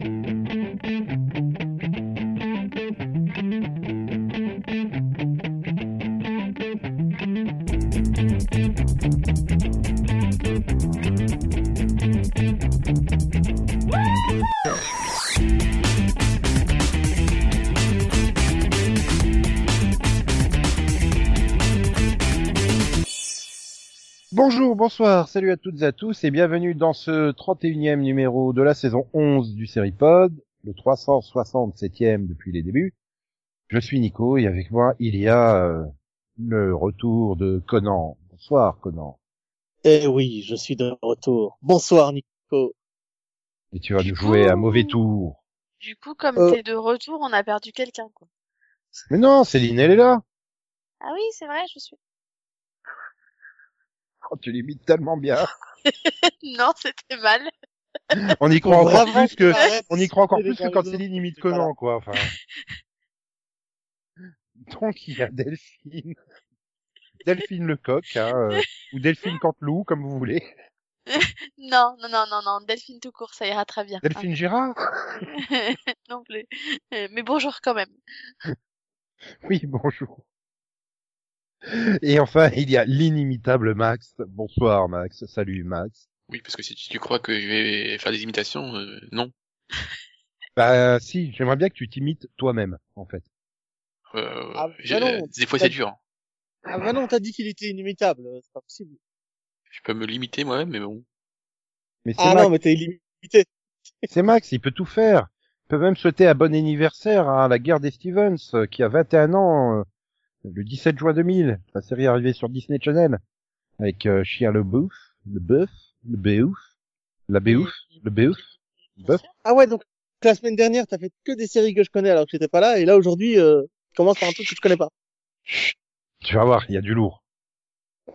Bonjour, bonsoir, salut à toutes et à tous et bienvenue dans ce 31e numéro de la saison 11 du Seripod, le 367e depuis les débuts. Je suis Nico et avec moi il y a euh, le retour de Conan. Bonsoir Conan. Eh oui, je suis de retour. Bonsoir Nico. Et tu vas Du nous jouer coup- un mauvais tour. Du coup, comme Euh. t'es de retour, on a perdu quelqu'un, quoi. Mais non, Céline elle est là. Ah oui, c'est vrai, je suis. Tu l'imites tellement bien. non, c'était mal. On y croit encore plus que, on y croit encore plus que quand Céline imite Conan, quoi. Enfin. Donc il y a Delphine. Delphine Lecoq, hein, euh, ou Delphine Canteloup, comme vous voulez. Non, non, non, non, non. Delphine tout court, ça ira très bien. Delphine Girard non plus. Euh, Mais bonjour quand même. Oui, bonjour. Et enfin, il y a l'inimitable Max. Bonsoir Max. Salut Max. Oui, parce que si tu, crois que je vais faire des imitations, euh, non. Bah si, j'aimerais bien que tu t'imites toi-même, en fait. Euh, Ah, j'ai- bah non, des fois t'as- c'est dur. Ah bah non, t'as dit qu'il était inimitable, c'est pas possible. Je peux me limiter moi-même, mais bon. Mais c'est Ah Max, non, mais t'es illimité. c'est Max, il peut tout faire. Il peut même souhaiter un bon anniversaire à la guerre des Stevens, euh, qui a 21 ans, euh, le 17 juin 2000. La série est arrivée sur Disney Channel. Avec euh, Shia LeBouf, le bœuf, le béouf, la béouf, le béouf. Bœuf. Ah ouais, donc la semaine dernière, t'as fait que des séries que je connais alors que j'étais pas là, et là aujourd'hui, euh, tu commences par un truc que je connais pas. Tu vas voir, il y a du lourd.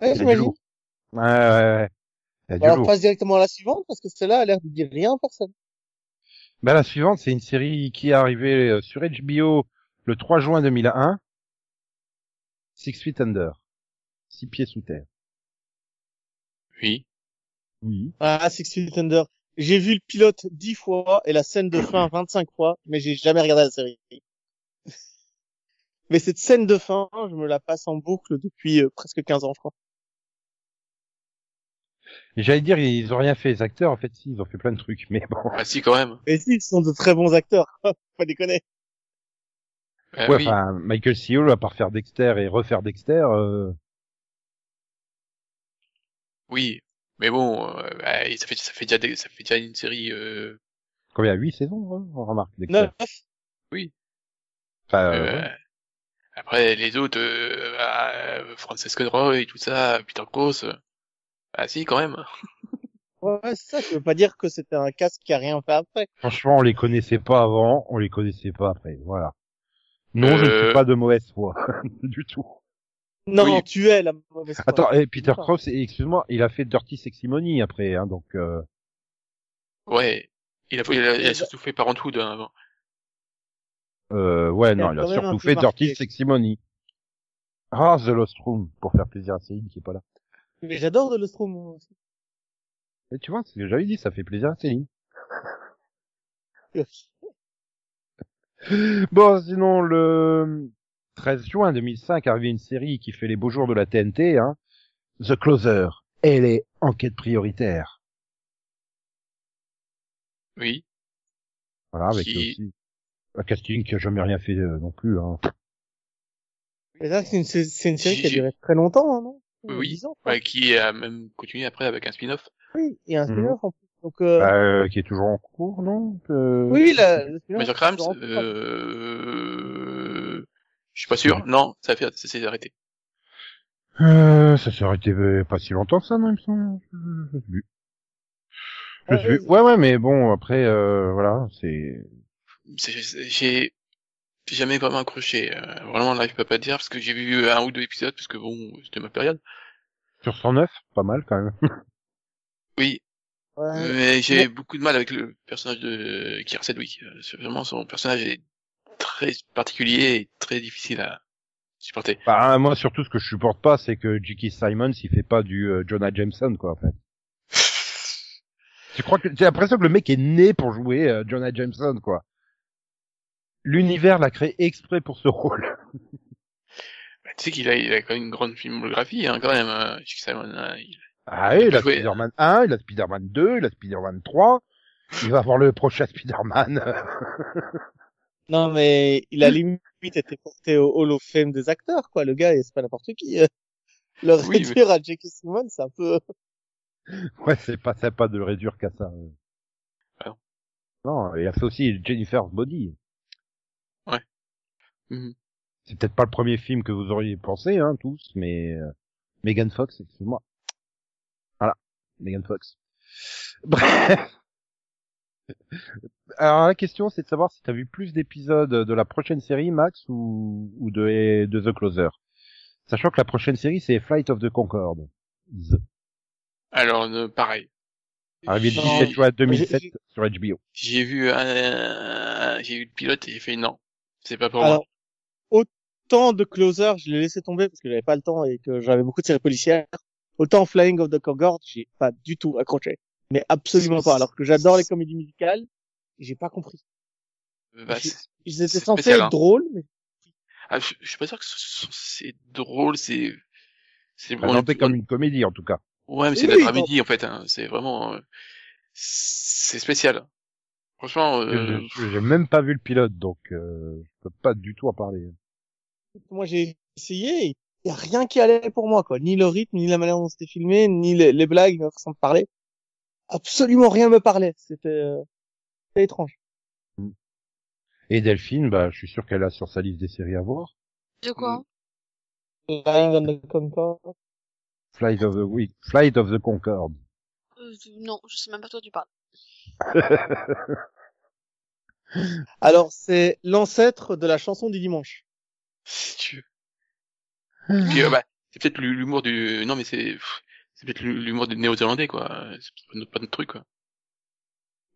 Ouais, Il y a du j'imagine. lourd. Ouais, ouais, ouais. Y a du Alors lourd. passe directement à la suivante, parce que celle-là a l'air de dire rien à personne. Bah, la suivante, c'est une série qui est arrivée euh, sur HBO le 3 juin 2001. Six Feet Under. Six pieds sous terre. Oui. Oui. Ah, Six Feet Under. J'ai vu le pilote dix fois et la scène de fin 25 fois, mais j'ai jamais regardé la série. Mais cette scène de fin, je me la passe en boucle depuis euh, presque 15 ans, je crois. J'allais dire, ils ont rien fait, les acteurs. En fait, si, ils ont fait plein de trucs. Mais bon. Ah si, quand même. Et si, ils sont de très bons acteurs. Pas déconner. Ah ouais, oui. enfin, Michael C. Hall, à part faire Dexter et refaire Dexter, euh, Oui. Mais bon, euh, bah, ça fait ça fait déjà des- ça fait déjà une série. Euh, combien? Huit saisons, hein, on remarque, Dexter. Neuf. Enfin, euh, euh, ouais. Après les autres, euh, euh, Francesco Roy et tout ça, Peter Cross. euh, ah si, quand même. Ouais, c'est ça, je veux pas dire que c'était un casque qui a rien fait après. franchement, on les connaissait pas avant, on les connaissait pas après. Voilà. Non, je ne Euh. suis pas de mauvaise foi. du tout. Non, Oui. tu es la mauvaise foi. Attends, et Peter D'accord. Cross, excuse-moi, il a fait Dirty Sexy Money après, hein, donc, euh, Ouais. Il a, il a, il a surtout fait Parenthood hein, avant. Euh, ouais, Il non, il a surtout fait marqué. Dirty Sexy Money. Ah, The Lost Room, pour faire plaisir à Céline qui est pas là. Mais j'adore de l'Ostrom. moi aussi. Et tu vois, c'est ce que j'avais dit, ça fait plaisir à Céline. Bon, sinon, le 13 juin 2005 arrivé une série qui fait les beaux jours de la TNT, hein. The Closer. Elle est enquête prioritaire. Oui. Voilà, avec Qui- aussi un casting qui a jamais rien fait euh, non plus, hein. Mais ça, c'est une, c'est c'est une série qui a duré très longtemps, hein, non? Oui. 10 ans. Ouais, qui a même continué après avec un spin-off. Oui, il y a un Mhm. spin-off en plus. Donc, euh, Bah, euh, qui est toujours en cours, non? Euh, oui, oui, la, Major Crimes, euh... je suis pas sûr. Non, ça fait, ça s'est arrêté. Euh, ça s'est arrêté euh, pas si longtemps que ça, non, il me semble. Je, je sais plus. Je Ouais, sais plus. ouais, Ouais, mais bon, après, euh, voilà, c'est... J'ai j'ai jamais vraiment accroché. Euh, vraiment, là, je peux pas dire parce que j'ai vu un ou deux épisodes parce que bon, c'était ma période. Sur 109, pas mal quand même. Oui, Ouais. mais j'ai beaucoup de mal avec le personnage de Kier Sedgwick. Euh, Vraiment, son personnage est très particulier et très difficile à supporter. Bah, moi, surtout, ce que je supporte pas, c'est que J.K. Simons, il fait pas du euh, Jonah Jameson, quoi, en fait. Tu crois que j'ai l'impression que le mec est né pour jouer euh, Jonah Jameson, quoi. L'univers l'a créé exprès pour ce rôle. Bah, tu sais qu'il a, il a quand même une grande filmographie, hein, quand même. Euh, J.K. Simon, hein, il- Ah oui, il a joué- Spider-Man 1, il a Spider-Man 2, il a Spider-Man 3. Il va avoir le prochain Spider-Man. Non, mais il a limite été porté au Hall of Fame des acteurs, quoi. Le gars, c'est pas n'importe qui. Le Oui, mais- réduire à J.K. Simmons, c'est un peu... ouais, c'est pas sympa de le réduire qu'à ça. Ah non. Il a fait aussi Jennifer's Body. Mhm. C'est peut-être pas le premier film que vous auriez pensé, hein, tous, mais euh, Megan Fox, excuse-moi. Megan Fox. Bref. Alors la question, c'est de savoir si t'as vu plus d'épisodes de la prochaine série, Max, ou, ou de, de The Closer. Sachant que la prochaine série, c'est Flight of the Concorde. The. Alors, euh, pareil. Arrivé le J'ai- 17 juin 2007 j'ai- sur HBO. J'ai vu un, j'ai vu le pilote et j'ai fait non, c'est pas pour moi. Autant de Closer, je l'ai laissé tomber parce que j'avais pas le temps et que j'avais beaucoup de séries policières. Autant Flying of the Concorde, j'ai pas du tout accroché. Mais absolument pas. Alors que j'adore les comédies musicales, j'ai pas compris. Bah, j'ai- c'est- Ils étaient censés spécial, être hein. drôles, mais ah, je, je suis pas sûr que ce- ce- c'est drôle, c'est, c'est Présenté comme une comédie, en tout cas. Ouais, mais c'est Oui, de la dramédie en fait. Hein. C'est vraiment, euh, c'est spécial. Franchement, euh, Je- J'ai même pas vu le pilote, donc euh, je peux pas du tout en parler. moi j'ai essayé, et y a rien qui allait pour moi, quoi. Ni le rythme, ni la manière dont c'était filmé, ni les, les blagues, la façon de parler. Absolument rien me parlait. C'était, euh, c'était étrange. Et Delphine, bah, je suis sûr qu'elle a sur sa liste des séries à voir. De quoi? Flying on the Concorde. Flight of the Week, Flight of the Concorde. Euh, Non, je sais même pas de quoi tu parles. Alors, c'est l'ancêtre de la chanson du dimanche. si tu veux. Puis, euh, bah, c'est peut-être l'humour du, non mais c'est, c'est peut-être l'humour des néo-zélandais quoi. C'est pas notre, pas notre truc quoi.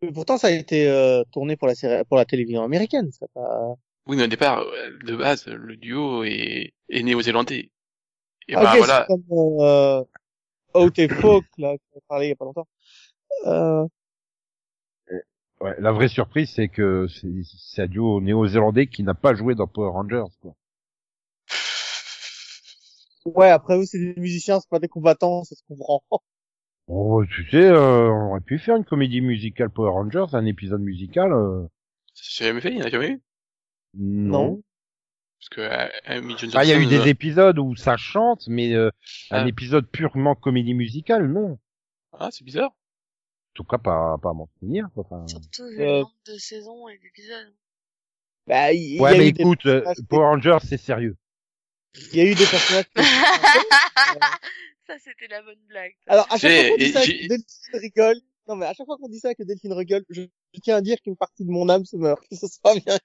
Mais pourtant, ça a été euh, tourné pour la série, pour la télévision américaine. Ça pas... Oui, mais au départ, euh, de base, le duo est, est néo-zélandais. Et Ah, bah ok, voilà. c'est comme euh, Out et Folk, là, qu'on a parlé il y a pas longtemps. Euh, Ouais, la vraie surprise, c'est que c'est c'est un duo néo-zélandais qui n'a pas joué dans Power Rangers, quoi. Ouais, après vous, c'est des musiciens, c'est pas des combattants, ça se comprend. Oh, tu sais, euh, on aurait pu faire une comédie musicale Power Rangers, un épisode musical. Euh... C'est jamais fait, il n'y en a jamais eu? Non. Parce que euh, Amy Johnson, Ah, il y a eu des euh, épisodes où ça chante, mais euh, un Ah. épisode purement comédie musicale, non. Ah, c'est bizarre. En tout cas, pas, pas à m'en souvenir. quoi. Enfin... Surtout vu Euh, le nombre de saisons et d'épisodes. Bah, il y, Ouais, a mais des écoute, personnages- Power Rangers, c'est sérieux. Il y a eu des personnages. qui- ça, c'était la bonne blague. Alors, à chaque fois qu'on dit ça, que Delphine rigole. Non, mais à chaque fois qu'on dit ça, que Delphine rigole, je, je tiens à dire qu'une partie de mon âme se meurt. Que ce soit bien.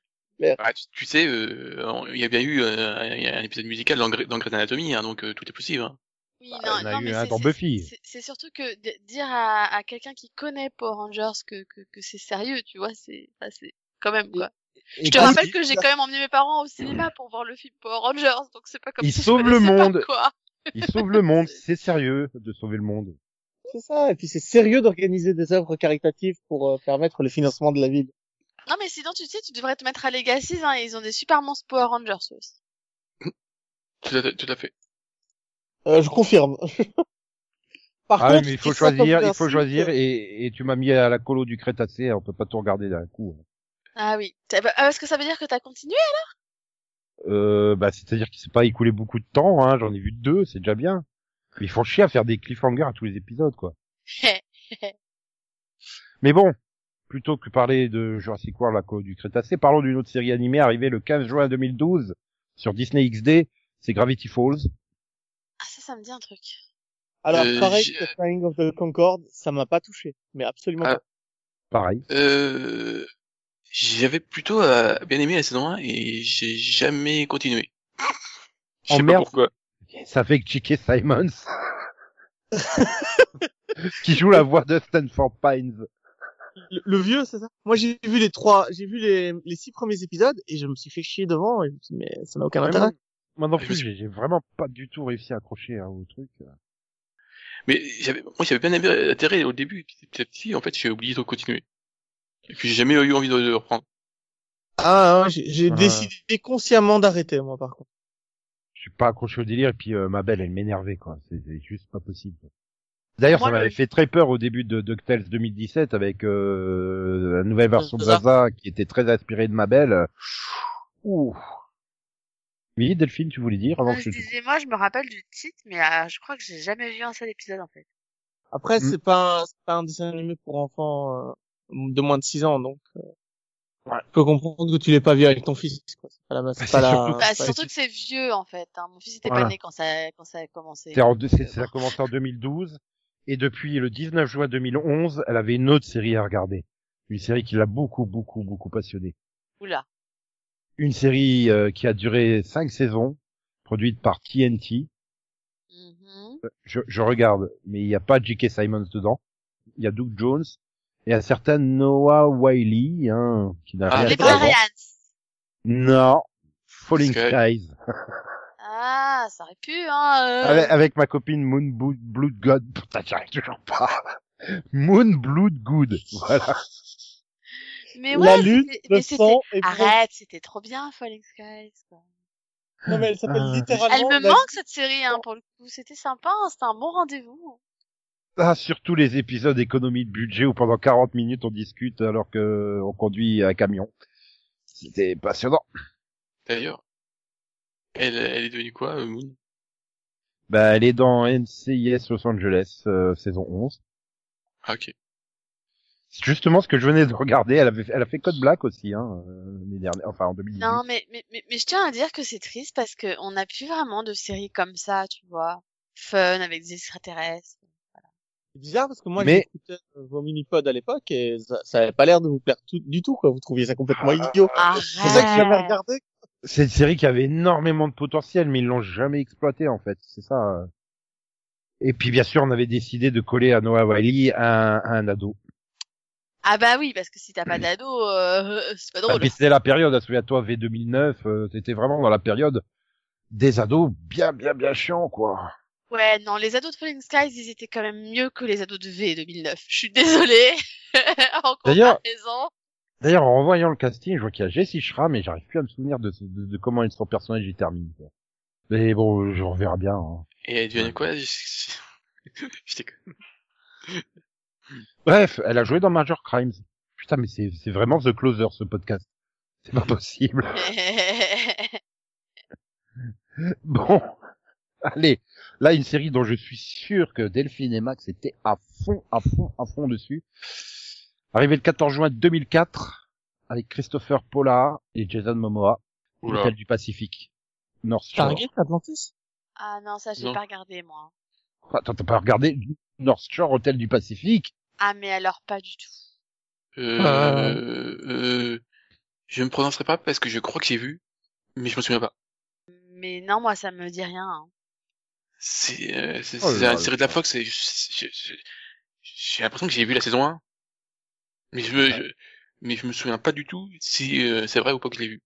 Ah, tu, tu sais, euh, il y a bien eu euh, un, épisode musical dans, dans Grey's Anatomy, hein, donc euh, tout est possible. Hein. Oui, Bah, non, il y en a non, eu mais un c'est- dans Buffy. c'est- C'est surtout que de- dire à, à quelqu'un qui connaît Power Rangers que, que, que c'est sérieux, tu vois, c'est, enfin, c'est quand même quoi. Je te rappelle que j'ai quand même emmené mes parents au cinéma pour voir le film Power Rangers, donc c'est pas comme Il si je sauve le monde. quoi. Il sauve le monde, c'est sérieux de sauver le monde. C'est ça. Et puis c'est sérieux d'organiser des œuvres caritatives pour euh, permettre le financement de la ville. Non, mais sinon, tu sais, tu devrais te mettre à Legacy, hein, ils ont des super monstres Power Rangers aussi. Tout à, tout à fait. Euh, je confirme. Par Ah oui, contre, mais il faut ils choisir, il faut choisir, et, et tu m'as mis à la colo du Crétacé, on peut pas tout regarder d'un coup. Ah oui. Bah, ah, Est-ce que ça veut dire que t'as continué Euh, bah, c'est-à-dire qu'il s'est pas écoulé beaucoup de temps, hein, j'en ai vu deux, c'est déjà bien. Mais ils font chier à faire des cliffhangers à tous les épisodes, quoi. Mais bon, plutôt que parler de Jurassic World, la colo du Crétacé, parlons d'une autre série animée arrivée le 15 juin 2012 sur Disney XD, c'est Gravity Falls. Ah, ça, ça me dit un truc. Alors, Euh, pareil que Flying of the Concorde, ça m'a pas touché. Mais absolument Ah. pas. Pareil. Euh, j'avais plutôt euh, bien aimé la saison 1 et j'ai jamais continué. Je Oh, sais pas merde. pourquoi. Ça fait que J.K. Simons, qui joue la voix de Stanford Pines. Le, le vieux, c'est ça? Moi, j'ai vu les trois, j'ai vu les, les six premiers épisodes et je me suis fait chier devant. Et je me suis dit, mais ça n'a aucun Ouais, intérêt. moi, non plus, j'ai vraiment pas du tout réussi à accrocher hein, au truc. Mais j'avais, moi, j'avais bien aimé l'intérêt au début, et puis petit à petit, en fait, j'ai oublié de continuer. Et puis, j'ai jamais eu envie de, de reprendre. Ah, hein, j'ai décidé consciemment d'arrêter, moi, par contre. Je suis pas accroché au délire et puis euh, ma belle, elle m'énervait quoi. C'est juste pas possible. D'ailleurs, ça m'avait le- fait très peur au début de DuckTales 2017 avec euh, la nouvelle version de Zaza. Qui était très inspirée de ma belle. Ouh. Oui, Delphine, tu voulais dire avant que je disais, moi, je me rappelle du titre, mais euh, je crois que j'ai jamais vu un seul épisode, en fait. Après, Mm. c'est pas, un- c'est pas un dessin animé pour enfants euh, de moins de 6 ans, donc euh, Ouais. je peux comprendre que tu l'aies pas vu avec ton fils. quoi. C'est pas la, Bah, c'est c'est pas la- surtout- Bah, surtout que c'est vieux, en fait. Hein. Mon fils était Voilà. pas né quand ça, quand ça a commencé. C'est en c'est- ça a commencé en 2012 et depuis le 19 juin 2011, elle avait une autre série à regarder. Une série qui l'a beaucoup, beaucoup, beaucoup passionnée. Oula. Une série euh, qui a duré cinq saisons, produite par TNT. Mhm. je, je regarde, mais il n'y a pas J.K. Simons dedans. Il y a Doug Jones et un certain Noah Wiley, hein, qui n'a Ah, rien avant. Barbarians. Non, Falling. Skies. Ah, ça aurait pu, hein. euh. avec, avec ma copine Moon Bo- Blood God. Putain, j'arrive toujours pas. Moon Blood Good. Voilà. Mais ouais, la lutte, c'était- le mais c'était- sang et puis- Arrête, c'était trop bien, Falling Skies. Quoi. Non, mais elle s'appelle Ah. littéralement. Elle me la- manque cette série, hein, pour le coup. C'était sympa, hein, c'était un bon rendez-vous. Ah, surtout les épisodes économie de budget où pendant 40 minutes on discute alors que on conduit un camion. C'était passionnant. D'ailleurs, elle, elle est devenue quoi, euh, Moon? Bah, elle est dans NCIS Los Angeles, euh, saison 11. Ah, ok. C'est justement ce que je venais de regarder. Elle avait, elle a fait Code Black aussi, hein, euh, l'année dernière, enfin en 2018. Non, mais, mais, mais, mais je tiens à dire que c'est triste parce que on n'a plus vraiment de séries comme ça, tu vois. Fun, avec des extraterrestres. C'est bizarre parce que moi Mais- j'écoutais euh, vos mini-pods à l'époque et ça, ça avait pas l'air de vous plaire tout, du tout quoi. Vous trouviez ça complètement Ah. idiot. C'est pour ça que j'ai regardé. C'est une série qui avait énormément de potentiel, mais ils l'ont jamais exploité en fait. C'est ça. euh. Et puis bien sûr, on avait décidé de coller à Noah Wiley un, un ado. Ah bah oui, parce que si t'as pas d'ado, euh, c'est pas Ah, drôle. puis c'était la période, souviens-toi, V2009, euh, c'était vraiment dans la période des ados bien, bien, bien chiants, quoi. Ouais, non, les ados de Falling Skies, ils étaient quand même mieux que les ados de V 2009. Je suis désolée. en D'ailleurs- comparaison. D'ailleurs, en revoyant le casting, je vois qu'il y a Jessie Schramm, mais j'arrive plus à me souvenir de, de, de comment son personnage est terminé. quoi. Mais bon, je reverrai bien. hein. Et elle devient quoi Je. Bref, elle a joué dans Major Crimes. Putain, mais c'est c'est vraiment The Closer, ce podcast. C'est pas possible. Bon, allez, là une série dont je suis sûr que Delphine et Max étaient à fond, à fond, à fond dessus. Arrivé le 14 juin 2004 avec Christopher Paula et Jason Momoa. Hôtel du Pacifique, North Shore. Stargate Atlantis? Ah non, ça, j'ai pas regardé, moi. Attends, t'as pas regardé North Shore, Hôtel du Pacifique? Ah, mais alors pas du tout. Euh, Ah. euh, je me prononcerai pas parce que je crois que j'ai vu, mais je me souviens pas. Mais non, moi, ça me dit rien. hein. C'est euh, c'est Oh la série de la Fox et j'ai l'impression que j'ai vu la saison 1. Mais je, me- je mais je me souviens pas du tout si euh, c'est vrai ou pas que je l'ai vu.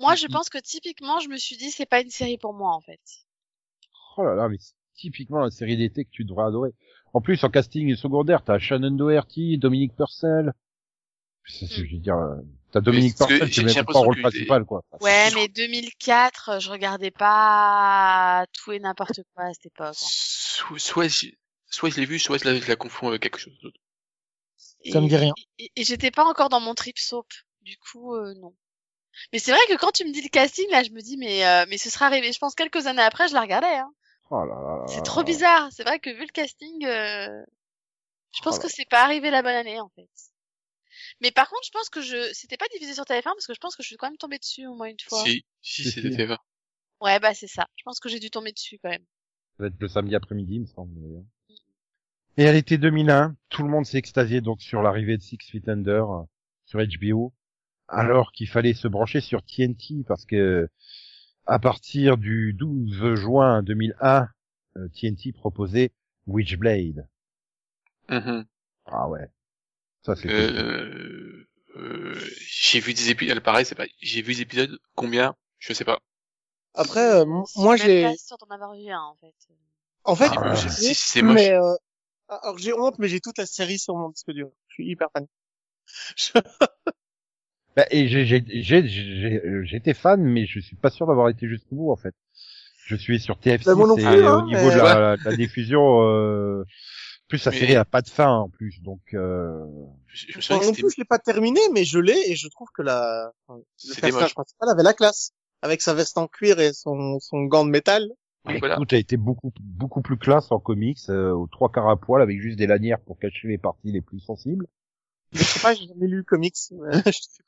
Moi, je Mhm. pense que typiquement, je me suis dit, c'est pas une série pour moi, en fait. Oh là là, mais c'est typiquement la série d'été que tu devrais adorer. En plus, en casting secondaire, t'as Shannon Doherty, Dominique Purcell. C'est, c'est- Hmm. je veux dire, euh, t'as Dominique c'est j'ai même pas le rôle que principal, quoi. Ouais, mais 2004, je regardais pas tout et n'importe quoi à cette époque. en fait. Soit, soit, je, soit je l'ai vu, soit je la, je la confonds avec quelque chose d'autre. Ça me dit rien. Et, et j'étais pas encore dans mon trip soap. Du coup, euh, non. Mais c'est vrai que quand tu me dis le casting, là, je me dis, mais, euh, mais ce sera arrivé. Je pense quelques années après, je la regardais. Hein. Oh là là là C'est trop bizarre. C'est vrai que vu le casting, euh, je pense Oh que c'est pas arrivé la bonne année, en fait. Mais par contre, je pense que je, c'était pas diffusé sur TF1 parce que je pense que je suis quand même tombée dessus au moins une fois. Si, si, c'était si. TF1. Ouais, bah c'est ça. Je pense que j'ai dû tomber dessus quand même. Ça va être le samedi après-midi, il me semble. d'ailleurs. Et à l'été 2001, tout le monde s'est extasié donc sur l'arrivée de Six Feet Under euh, sur HBO, alors qu'il fallait se brancher sur TNT parce que à partir du 12 juin 2001, euh, TNT proposait Witchblade. Mhm. Ah ouais. Ça c'est euh, j'ai vu des épisodes, pareil, c'est pas, j'ai vu des épisodes, combien, je sais pas. Après, euh, m- Je suis moi j'ai pas sûre d'en avoir vu un, en fait. En fait, Ah, j'ai c'est moche. mais euh, alors j'ai honte, mais j'ai toute la série sur mon disque dur. Je suis hyper fan. Je- Bah, et j'ai, j'ai, j'ai, j'ai- euh, j'étais fan, mais je suis pas sûr d'avoir été jusqu'au bout, en fait. Je suis sur TF6 Bah, et plus, hein, au niveau mais- de la, la diffusion, euh, plus Mais- série a pas de fin, en plus, donc, euh, Je, je non plus, je l'ai pas terminé, mais je l'ai et je trouve que la enfin, le personnage principal avait la classe, avec sa veste en cuir et son son gant de métal. Oui, voilà. tout a été beaucoup, beaucoup plus classe en comics, euh, aux trois quarts à poil, avec juste des lanières pour cacher les parties les plus sensibles. Je sais pas, j'ai jamais lu le comics.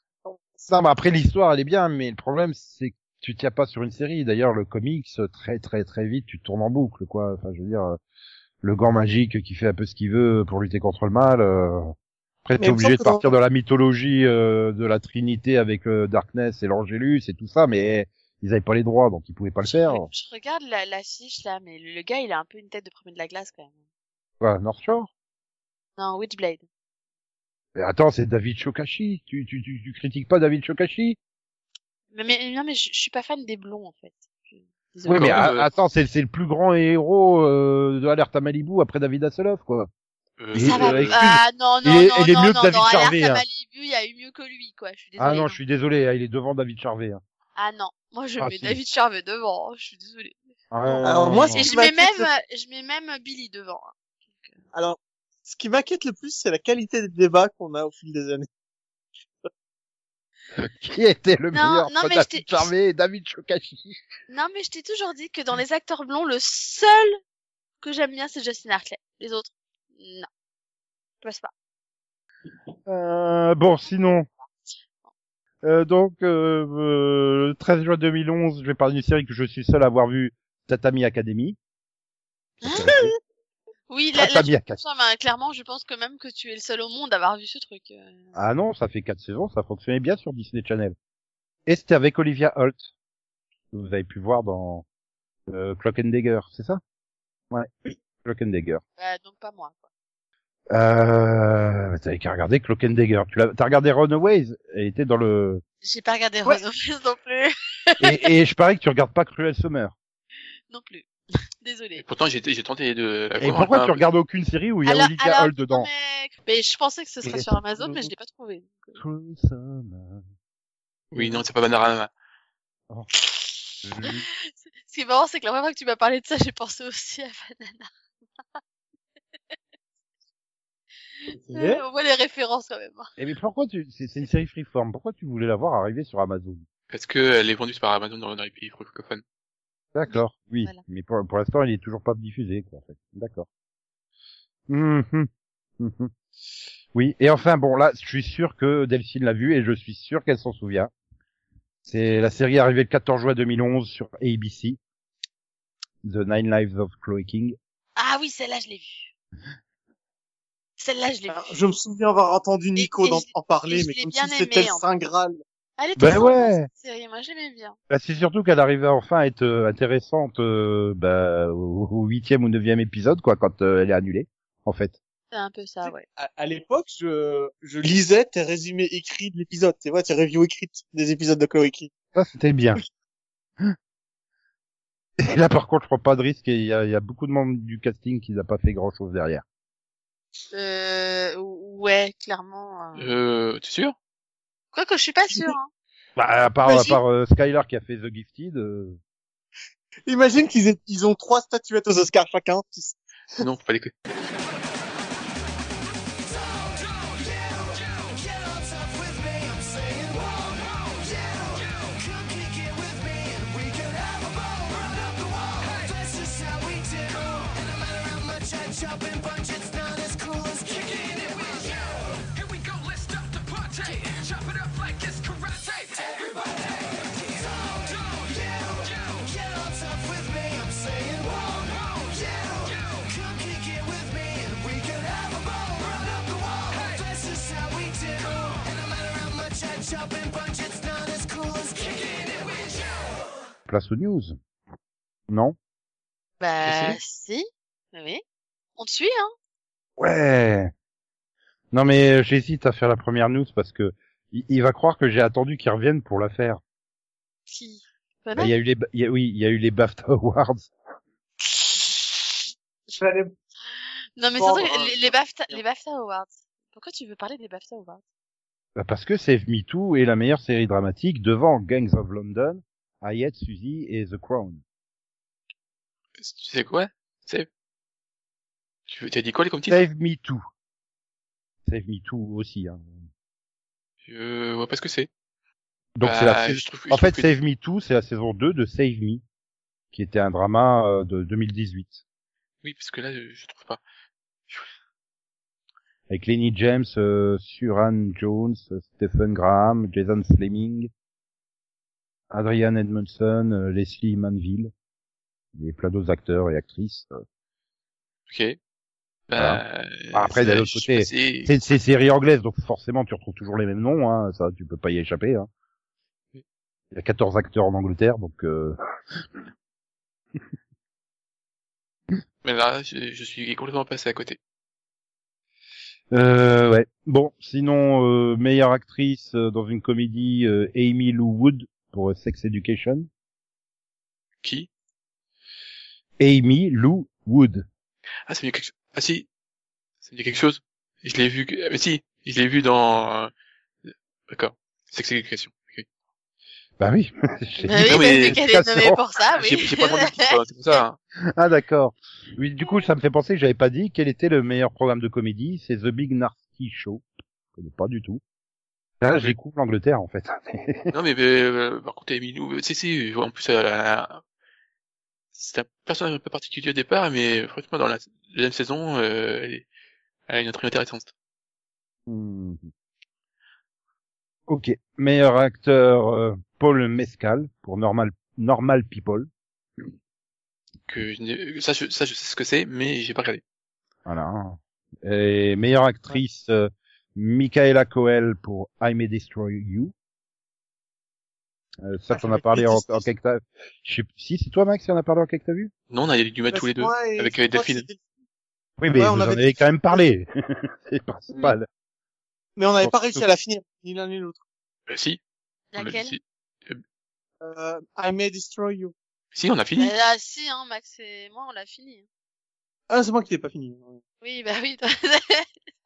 Non, mais après l'histoire elle est bien, mais le problème c'est que tu tiens pas sur une série. D'ailleurs, le comics très très très vite, tu tournes en boucle, quoi. Enfin, je veux dire, euh, le gant magique qui fait un peu ce qu'il veut pour lutter contre le mal. euh, Après, t'es obligé de que dans- partir de la mythologie euh, de la Trinité avec le Darkness et l'Angélus et tout ça, mais ils avaient pas les droits, donc ils pouvaient pas le faire. Je regarde la, la fiche là, mais le, le gars il a un peu une tête de premier de la glace quand même. Quoi, North Shore Non, Witchblade. Mais attends, c'est David Shokashi. Tu, tu, tu, tu critiques pas David Shokashi Mais, mais non, mais je, je suis pas fan des blonds en fait. Oui, mais même, euh, attends, c'est c'est le plus grand héros euh, de Alerte à Malibu après David Hasselhoff, quoi. Euh, Et- Ça va. euh, ah non non il est- non il est non mieux non, que David Alerte Charvet, à hein. Malibu, il y a eu mieux que lui quoi. Je suis désolée. Ah non, hein. je suis désolé, hein, il est devant David Charvet. Hein. Ah non, moi je Ah, mets si. David Charvet devant. hein, Je suis désolée. Alors, moi, Et je mets même, je mets même Billy devant. hein. Alors, ce qui m'inquiète le plus, c'est la qualité des débats qu'on a au fil des années. Qui était le Non, meilleur non, David Shokashi Non, mais je t'ai toujours dit que dans les acteurs blonds, le seul que j'aime bien, c'est Justin Hartley. Les autres, non. Je passe pas. euh, Bon, sinon... Euh, donc, euh, euh, le 13 juin 2011, je vais parler d'une série que je suis seul à avoir vue, Tatami Academy. Oui, là, là, Academy. pense, ben, clairement, je pense que même que tu es le seul au monde à avoir vu ce truc. euh. Ah non, ça fait quatre saisons, ça fonctionnait bien sur Disney Channel. Et c'était avec Olivia Holt, que vous avez pu voir dans euh, Clock and Dagger, c'est ça? Ouais, Clock and Dagger. Bah, donc pas moi. Quoi. Euh, t'avais qu'à regarder Cloak and Dagger. Tu l'as, t'as regardé Runaways? Elle était dans le, J'ai pas regardé Ouais. Of non plus. et, et je parie que tu regardes pas Cruel Summer. non plus. Et Désolée. pourtant, j'ai j'ai tenté de la Et voir, pourquoi hein. tu regardes aucune série où il y a Alors- Olivia alors, Holt dedans Mais... mais je pensais que ce serait Et- sur Amazon, mais je l'ai pas trouvé. donc, euh. Oui, non, c'est pas Banarama. Ce qui est marrant, c'est que la première fois que tu m'as parlé de ça, j'ai pensé aussi à Banana. Yeah. Euh, on voit les références quand même. hein. Et mais pourquoi tu, c'est, une série freeform. Pourquoi tu voulais la voir arriver sur Amazon? Parce que elle est vendue par Amazon dans, dans les pays francophones. D'accord, oui. Voilà. Mais pour, pour l'instant, il est toujours pas diffusé, quoi, en fait. D'accord. Mhm. Mhm. Oui, et enfin, bon, là, je suis sûr que Delphine l'a vu et je suis sûr qu'elle s'en souvient. C'est la série arrivée le 14 juin 2011 sur ABC. The Nine Lives of Chloe King. Ah oui, celle-là, je l'ai vue. Celle-là, je l'ai Alors, vue. je me souviens avoir entendu Nico et en parler, mais comme si c'était le en Saint Graal. Elle était Ben ouais. cette série. Moi, j'aimais bien. Bah, c'est surtout qu'elle arrivait enfin à être euh, intéressante euh, bah, au huitième ou neuvième épisode, quoi, quand euh, elle est annulée, en fait. C'est un peu ça, ouais. À, à l'époque, je, je lisais tes résumés écrits de l'épisode, tu vois, tes reviews écrites des épisodes de Chloe King. Ça, c'était bien. Et là, par contre, je prends pas de risque et il y a, il y a beaucoup de membres du casting qui n'a pas fait grand chose derrière. Euh, ouais, clairement. Euh... Euh, t'es sûr? Quoique, je suis pas sûre. Hein. Bah, à part, à part euh, Skylar qui a fait The Gifted, euh, Imagine qu'ils aient- ils ont trois statuettes aux Oscars chacun. Non, faut pas déconner. Place aux news. Non? Bah, si. Oui. On te suit, hein. Ouais. Non mais euh, j'hésite à faire la première news parce que il, il va croire que j'ai attendu qu'il revienne pour la faire. Qui? Bah, Il y a eu les, y a, oui, il y a eu les BAFTA Awards. J'allais Non, mais Bon, bah, les, les BAFTA, les BAFTA Awards. Pourquoi tu veux parler des BAFTA Awards? Bah, Parce que Save Me Too est la meilleure série dramatique devant Gangs of London, Hayat, Suzy et The Crown. Tu sais quoi? C'est. Tu as dit quoi les comme titre Save Me Too. Save Me Too aussi. Hein. Je vois pas ce que c'est. Donc Bah, c'est la sais- je trouve- je En fait, que- Save Me Too, c'est la saison 2 de Save Me, qui était un drama euh, de 2018. Oui, parce que là, je trouve pas. Avec Lenny James, euh, Suran Jones, euh, Stephen Graham, Jason Fleming, Adrian Edmondson, euh, Leslie Manville, et plein d'autres acteurs et actrices. euh. Ok. Bah, Après, ça, d'un autre côté, C'est c'est série anglaise, donc forcément tu retrouves toujours les mêmes noms, hein, ça tu peux pas y échapper. Hein. Il y a 14 acteurs en Angleterre, donc euh... Mais là, je, je suis complètement passé à côté. Euh, ouais. Bon, sinon euh, meilleure actrice dans une comédie, Amy Lou Wood pour Sex Education. Qui? Amy Lou Wood. Ah, ça me dit quelque chose. Ah si, ça me dit quelque chose. Je l'ai vu. ah, Mais si, je l'ai vu dans. euh, D'accord. Sex Education. Bah oui. J'ai Bah dit- oui, Non, mais- mais qu'elle est nommée Cassant. pour ça, oui. J'ai pas entendu c'est pour ça. hein. ah d'accord. Oui, du coup ça me fait penser que j'avais pas dit quel était le meilleur programme de comédie. C'est The Big Nasty Show. Je connais pas du tout. Là, je découvre l'Angleterre en fait. Non mais euh, par contre, Emilou, si si, en plus, a- c'est un personnage un peu particulier au départ, mais franchement, dans la deuxième saison, euh, elle, est- elle a une entrée intéressante. Hmm. Ok. Meilleur acteur, euh, Paul Mescal pour Normal, Normal People. Que je ça, je, ça, je sais ce que c'est, mais j'ai pas regardé. Voilà. Et meilleure actrice, euh, Michaela Coel pour I May Destroy You. Euh, ça, Ah, t'en as parlé en, en quelque t'as- Je sais si c'est toi, Max, qui en a parlé en quelque t'as vu? Non, on a dû mettre tous les deux, avec euh, Delphine. Oui, mais Ouais, vous on en avait- avez quand même parlé. c'est principal. Mais on n'avait pas réussi à la finir, ni l'un ni l'autre. Euh, si. Laquelle? si. Euh, I may destroy you. Si, on a fini. Bah, Là, si, hein, Max et moi, on l'a fini. Ah, c'est moi qui l'ai pas fini. Oui, bah oui.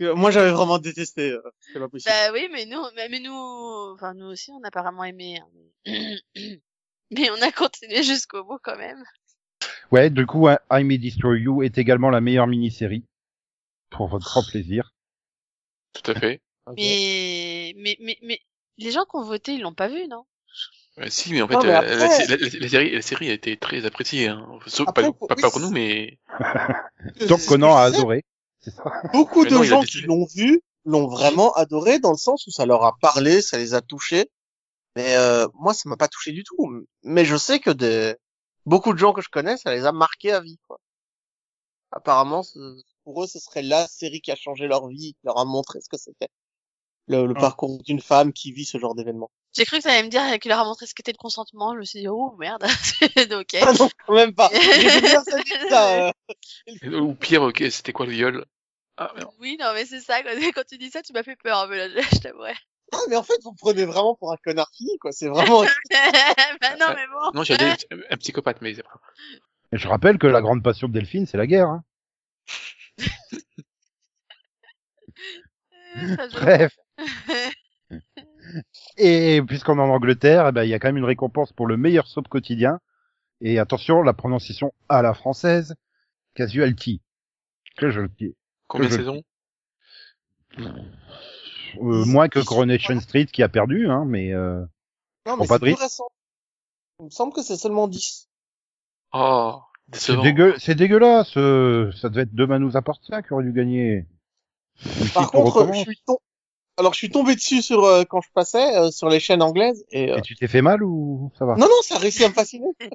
Moi, j'avais vraiment détesté. euh, C'est pas possible. bah oui, mais nous, mais, nous, enfin, nous aussi, on a apparemment aimé. hein, mais... on a continué jusqu'au bout quand même. Ouais, du coup, hein, I May Destroy You est également la meilleure mini-série. Pour votre grand plaisir. Tout à fait. Mais, mais, mais, mais, les gens qui ont voté, ils l'ont pas vu, non? Euh, si, mais en fait, Non, mais euh, la, après- la- la- la série, la série a été très appréciée. Hein. Sauf, Après, pas, faut- pas, oui, pas pour nous, mais Donc Conan a adoré. C'est ça. Beaucoup Mais de non, gens qui l'ont vu l'ont vraiment adoré dans le sens où ça leur a parlé, ça les a touchés. Mais euh, moi, ça m'a pas touché du tout. Mais je sais que des beaucoup de gens que je connais, ça les a marqués à vie. Quoi. Apparemment, pour eux, ce serait la série qui a changé leur vie, qui leur a montré ce que c'était. Le, le Ah. parcours d'une femme qui vit ce genre d'événement. J'ai cru que t'allais me dire qu'il leur a montré ce qu'était le consentement? Je me suis dit, oh merde. ok. Ah non, quand même pas. Ça ça. euh. ou pire, ok, c'était quoi le viol? Ah, merde. Oui, non, mais c'est ça. Quand, quand tu dis ça, tu m'as fait peur un peu, là, je je t'avouerai. Ah, mais en fait, vous me prenez vraiment pour un connard fini, quoi. C'est vraiment. bah non, mais bon. Non, j'allais un, un psychopathe, mais c'est pas. Je rappelle que la grande passion de Delphine, c'est la guerre. Hein. Ça, Bref. Et puisqu'on est en Angleterre, eh ben, il y a quand même une récompense pour le meilleur soap quotidien. Et attention, la prononciation à la française, casualty. Que je le dis. Combien de Je- saisons Euh, moins que Coronation Street qui a perdu, hein, mais euh, Non, mais c'est plus récent. Il me semble que c'est seulement 10. Oh, c'est décevant. dégueu, c'est dégueulasse. euh, ça devait être Demain nous appartient qui aurait dû gagner. Par contre, je suis tombé, alors je suis tombé dessus sur euh, quand je passais euh, sur les chaînes anglaises et euh, Et tu t'es fait mal ou ça va? Non non, ça a réussi à me fasciner.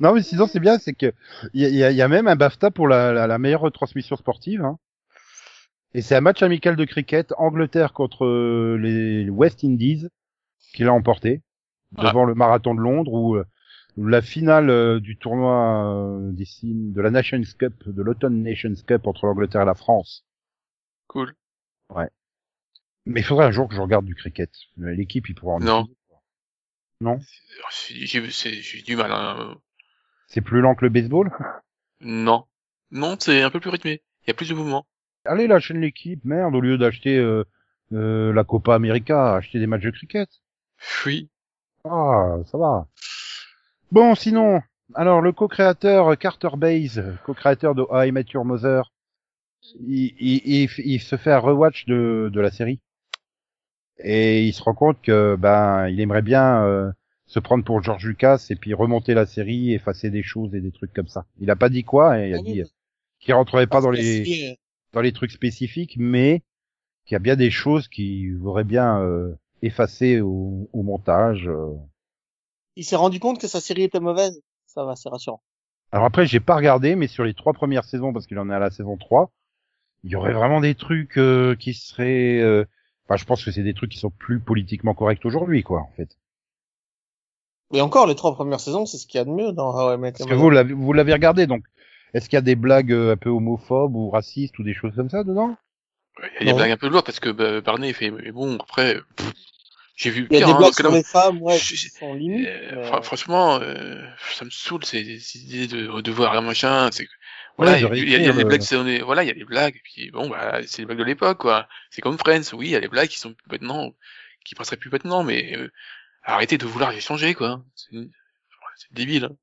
Non, mais sinon c'est bien, c'est que il y a, il y a- il y a même un BAFTA pour la, la, la meilleure retransmission sportive. Hein. Et c'est un match amical de cricket Angleterre contre euh, les West Indies qui l'a emporté Ah. devant le marathon de Londres où, euh, la finale euh, du tournoi euh, des signes de la Nations Cup, de l'Autumn Nations Cup entre l'Angleterre et la France. Cool. Mais il faudrait un jour que je regarde du cricket. L'équipe, il pourra en Non. utiliser. Non? J'ai du mal. Hein. C'est plus lent que le baseball? Non. Non, c'est un peu plus rythmé. Il y a plus de mouvements. Allez, la chaîne l'équipe, merde, au lieu d'acheter euh, euh, la Copa América, acheter des matchs de cricket. Oui. Ah, ça va. Bon, sinon, alors le co-créateur Carter Bays, co-créateur de I Met Your Mother, il, il, il, il se fait un rewatch de, de la série. Et il se rend compte que ben il aimerait bien euh, se prendre pour George Lucas et puis remonter la série, effacer des choses et des trucs comme ça. Il a pas dit quoi, et il a Ah oui, dit qu'il rentrerait pas dans les c'est- dans les trucs spécifiques, mais qu'il y a bien des choses qui voudraient bien euh, effacer au, au montage. euh. Il s'est rendu compte que sa série était mauvaise. Ça va, c'est rassurant. Alors après, j'ai pas regardé, mais sur les trois premières saisons, parce qu'il en est à la saison 3, il y aurait vraiment des trucs euh, qui seraient... euh, Enfin, je pense que c'est des trucs qui sont plus politiquement corrects aujourd'hui, quoi, en fait. Et encore, les trois premières saisons, c'est ce qu'il y a de mieux dans How I Met Parce Your Mother. vous l'avez, vous l'avez regardé, donc est-ce qu'il y a des blagues euh, un peu homophobes ou racistes ou des choses comme ça dedans? Il y a des Non. blagues un peu lourdes parce que bah, Barney fait, mais bon, après, j'ai vu Il y a pire, des hein, blagues sur les femmes, ouais, qui sont limites. euh, mais- fr- franchement, euh, ça me saoule ces, ces idées de devoir un machin. C'est que- voilà, il de y, a- il y a réécrire des blagues, c'est- on est- voilà, il y a des blagues. Et puis bon, bah, c'est des blagues de l'époque, quoi. C'est comme Friends, oui, il y a des blagues qui sont plus maintenant, qui passeraient plus maintenant, mais euh, arrêtez de vouloir les changer, quoi. C'est c'est débile. hein.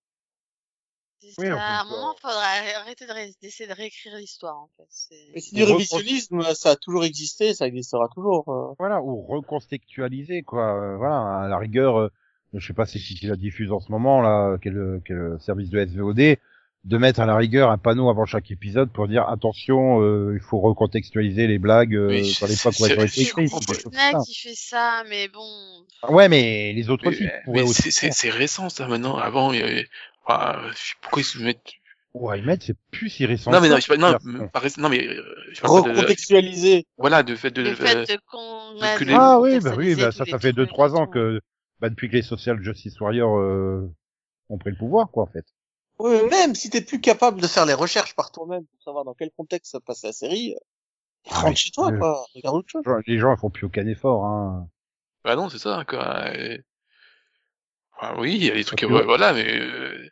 C'est Oui, à un moment, faudrait arrêter de ré- d'essayer de réécrire l'histoire, en fait. C'est- Mais c'est du On révisionnisme, ça a toujours existé, ça existera toujours. euh. Voilà, ou recontextualiser, quoi. euh, voilà, à la rigueur, euh, je sais pas si qui la diffuse en ce moment, là, quel, quel service de SVOD, de mettre à la rigueur un panneau avant chaque épisode pour dire attention, euh, il faut recontextualiser les blagues euh, dans l'époque où c'est- elles ont c'est- été écrites. qui fait ça, mais bon. Ouais, mais les autres Mais, aussi. mais pourraient aussi c'est- récent, ça, maintenant. Avant, il y avait- pourquoi ils se mettent Ouais, mettre, c'est plus si récent. Non mais non, je sais pas, non, de pas récent- non mais euh, je pas de, Recontextualiser. voilà, de fait de, Le fait de qu'on que a les- Ah oui, bah oui, bah ça, ça fait deux trois ans que, bah depuis que les Social Justice Warriors euh, ont pris le pouvoir, quoi, en fait. Oui, mais même si t'es plus capable de faire les recherches par toi-même pour savoir dans quel contexte se passe la série, euh, Ah, rentre chez toi, euh, quoi. Regarde autre chose. Les gens, ils font plus aucun effort, hein. bah non, c'est ça quoi. Et- oui, il y a des trucs voilà, mais euh,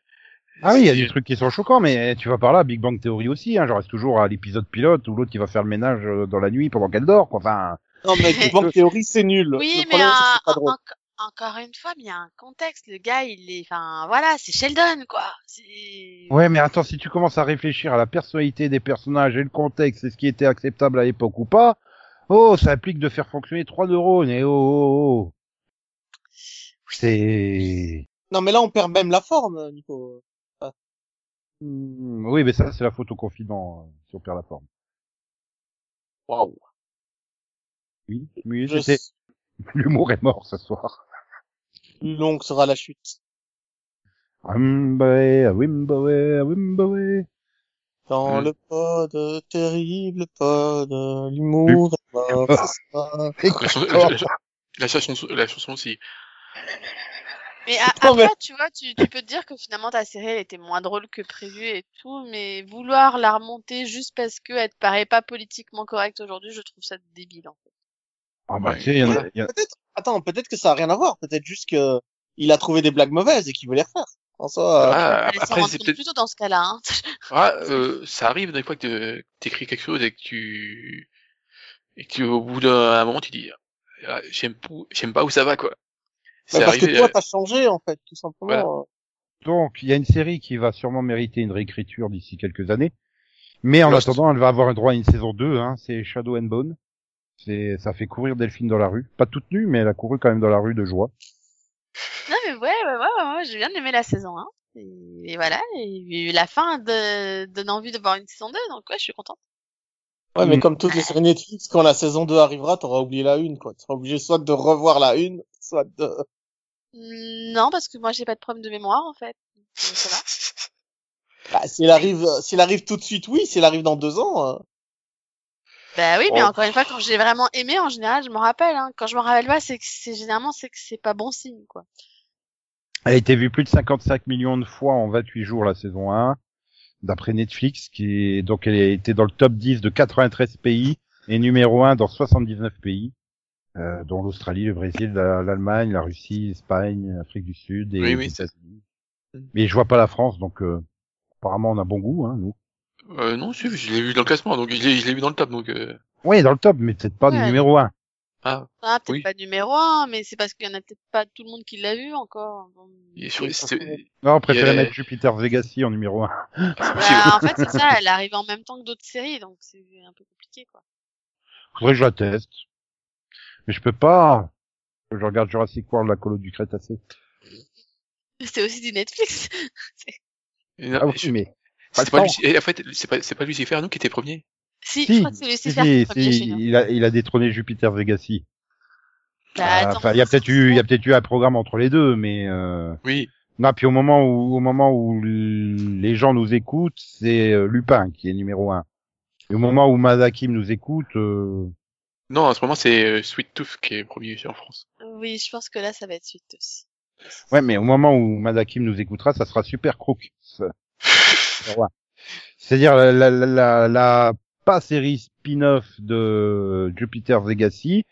Ah oui, il y a des trucs qui sont choquants, mais tu vas par là, Big Bang Theory aussi, hein. Je reste toujours à l'épisode pilote où l'autre qui va faire le ménage euh, dans la nuit pendant qu'elle dort, quoi. Enfin, Non, mais Big Bang Theory, c'est nul. Oui, Le mais problème, encore une fois, mais il y a un contexte. Le gars, il est, enfin, voilà, c'est Sheldon, quoi. C'est. ouais, mais attends, si tu commences à réfléchir à la personnalité des personnages et le contexte et ce qui était acceptable à l'époque ou pas, oh, ça implique de faire fonctionner trois neurones et oh, oh, oh. C'est... Non, mais là, on perd même la forme, Nico. Hmm, Oui, mais ça, c'est la photo confident, euh, si on perd la forme. Waouh. Oui, oui, Je- c'était... L'humour est mort ce soir. Plus longue sera la chute. Wimbawe, Wimbawe, Wimbawe. Dans Mm. le pod, terrible pod, l'humour est mort, c'est ça. la, chanson, la, chanson, la chanson aussi. Mais a- après, tu vois, tu, tu peux te dire que finalement ta série elle était moins drôle que prévu et tout, mais vouloir la remonter juste parce que elle te paraît pas politiquement correcte aujourd'hui, je trouve ça débile. En fait. Ah bah, Ouais, tu sais, il y en a- Peut-être, attends, peut-être que ça a rien à voir. Peut-être juste que il a trouvé des blagues mauvaises et qu'il veut les refaire. En soi, euh, Ah, s'en après, c'est plutôt dans ce cas-là. Hein. ah, euh, ça arrive des fois que t'écris quelque chose et que tu, et que au bout d'un moment tu dis, ah, j'aime pas, j'aime pas où ça va quoi. bah, C'est parce arrivé, que toi, euh, t'as changé, en fait, tout simplement. Voilà. Donc, il y a une série qui va sûrement mériter une réécriture d'ici quelques années. Mais en Lost. attendant, elle va avoir un droit à une saison 2, hein, c'est Shadow and Bone. C'est, ça fait courir Delphine dans la rue. Pas toute nue, mais elle a couru quand même dans la rue de joie. Non mais ouais, ouais, ouais, ouais, ouais, j'ai bien aimé la saison 1. Et, et voilà, et la fin de, donne envie de voir une saison 2, donc ouais, je suis contente. Ouais, mais Mm. comme toutes les séries Netflix, quand la saison 2 arrivera, t'auras oublié la une, quoi. Tu seras obligé soit de revoir la une, soit de... Mm, Non, parce que moi j'ai pas de problème de mémoire en fait. Donc, euh, ça va. Bah, si elle arrive, si elle arrive tout de suite, oui. Si elle arrive dans deux ans, euh, Bah oui, mais Oh. encore une fois, quand j'ai vraiment aimé, en général, je m'en rappelle. Hein. Quand je m'en rappelle pas, c'est que c'est généralement c'est que c'est pas bon signe, quoi. Elle a été vue plus de 55 millions de fois en 28 jours la saison 1, d'après Netflix, qui est, donc elle a été dans le top 10 de 93 pays et numéro 1 dans 79 pays, euh, dont l'Australie, le Brésil, la- l'Allemagne, la Russie, l'Espagne, l'Afrique du Sud et Oui, les oui, États-Unis. Mais je vois pas la France, donc euh, apparemment on a bon goût, hein, nous. Euh, non, si, je l'ai vu dans le classement, donc je l'ai vu dans le top, donc euh... Oui, dans le top, mais peut-être pas du numéro un. ah, Ah, peut-être Oui. pas numéro un, mais c'est parce qu'il y en a peut-être pas tout le monde qui l'a vu encore. Bon. sur- forcément. Non, on préférait Yeah. mettre Jupiter's Legacy en numéro un. c'est possible. Bah, en fait, c'est ça, elle arrive en même temps que d'autres séries, donc c'est un peu compliqué, quoi. Faudrait que je la teste. Mais je peux pas. Je regarde Jurassic World, la colo du Crétacé. C'est aussi du Netflix. Ah oui, je- mais c'est pas, en fait, c'est pas, c'est pas Lucifer, nous, qui était premier? si, Si, je crois que c'est si, Lucifer qui est si, premier si, chez nous. il a, il a détrôné Jupiter's Legacy. Bah, Ah, attends, Enfin, il y a peut-être eu, il y a peut-être eu un programme entre les deux, mais euh... Oui. non. Puis au moment où, au moment où les gens nous écoutent, c'est euh, Lupin qui est numéro un. Et au moment où Madakim nous écoute, euh... Non, en ce moment, c'est euh, Sweet Tooth qui est premier en France. Oui, je pense que là, ça va être suite aussi. ouais, mais au moment où Madakim nous écoutera, ça sera Super Crook. C'est-à-dire la, la, la, la, pas série spin-off de Jupiter's Legacy,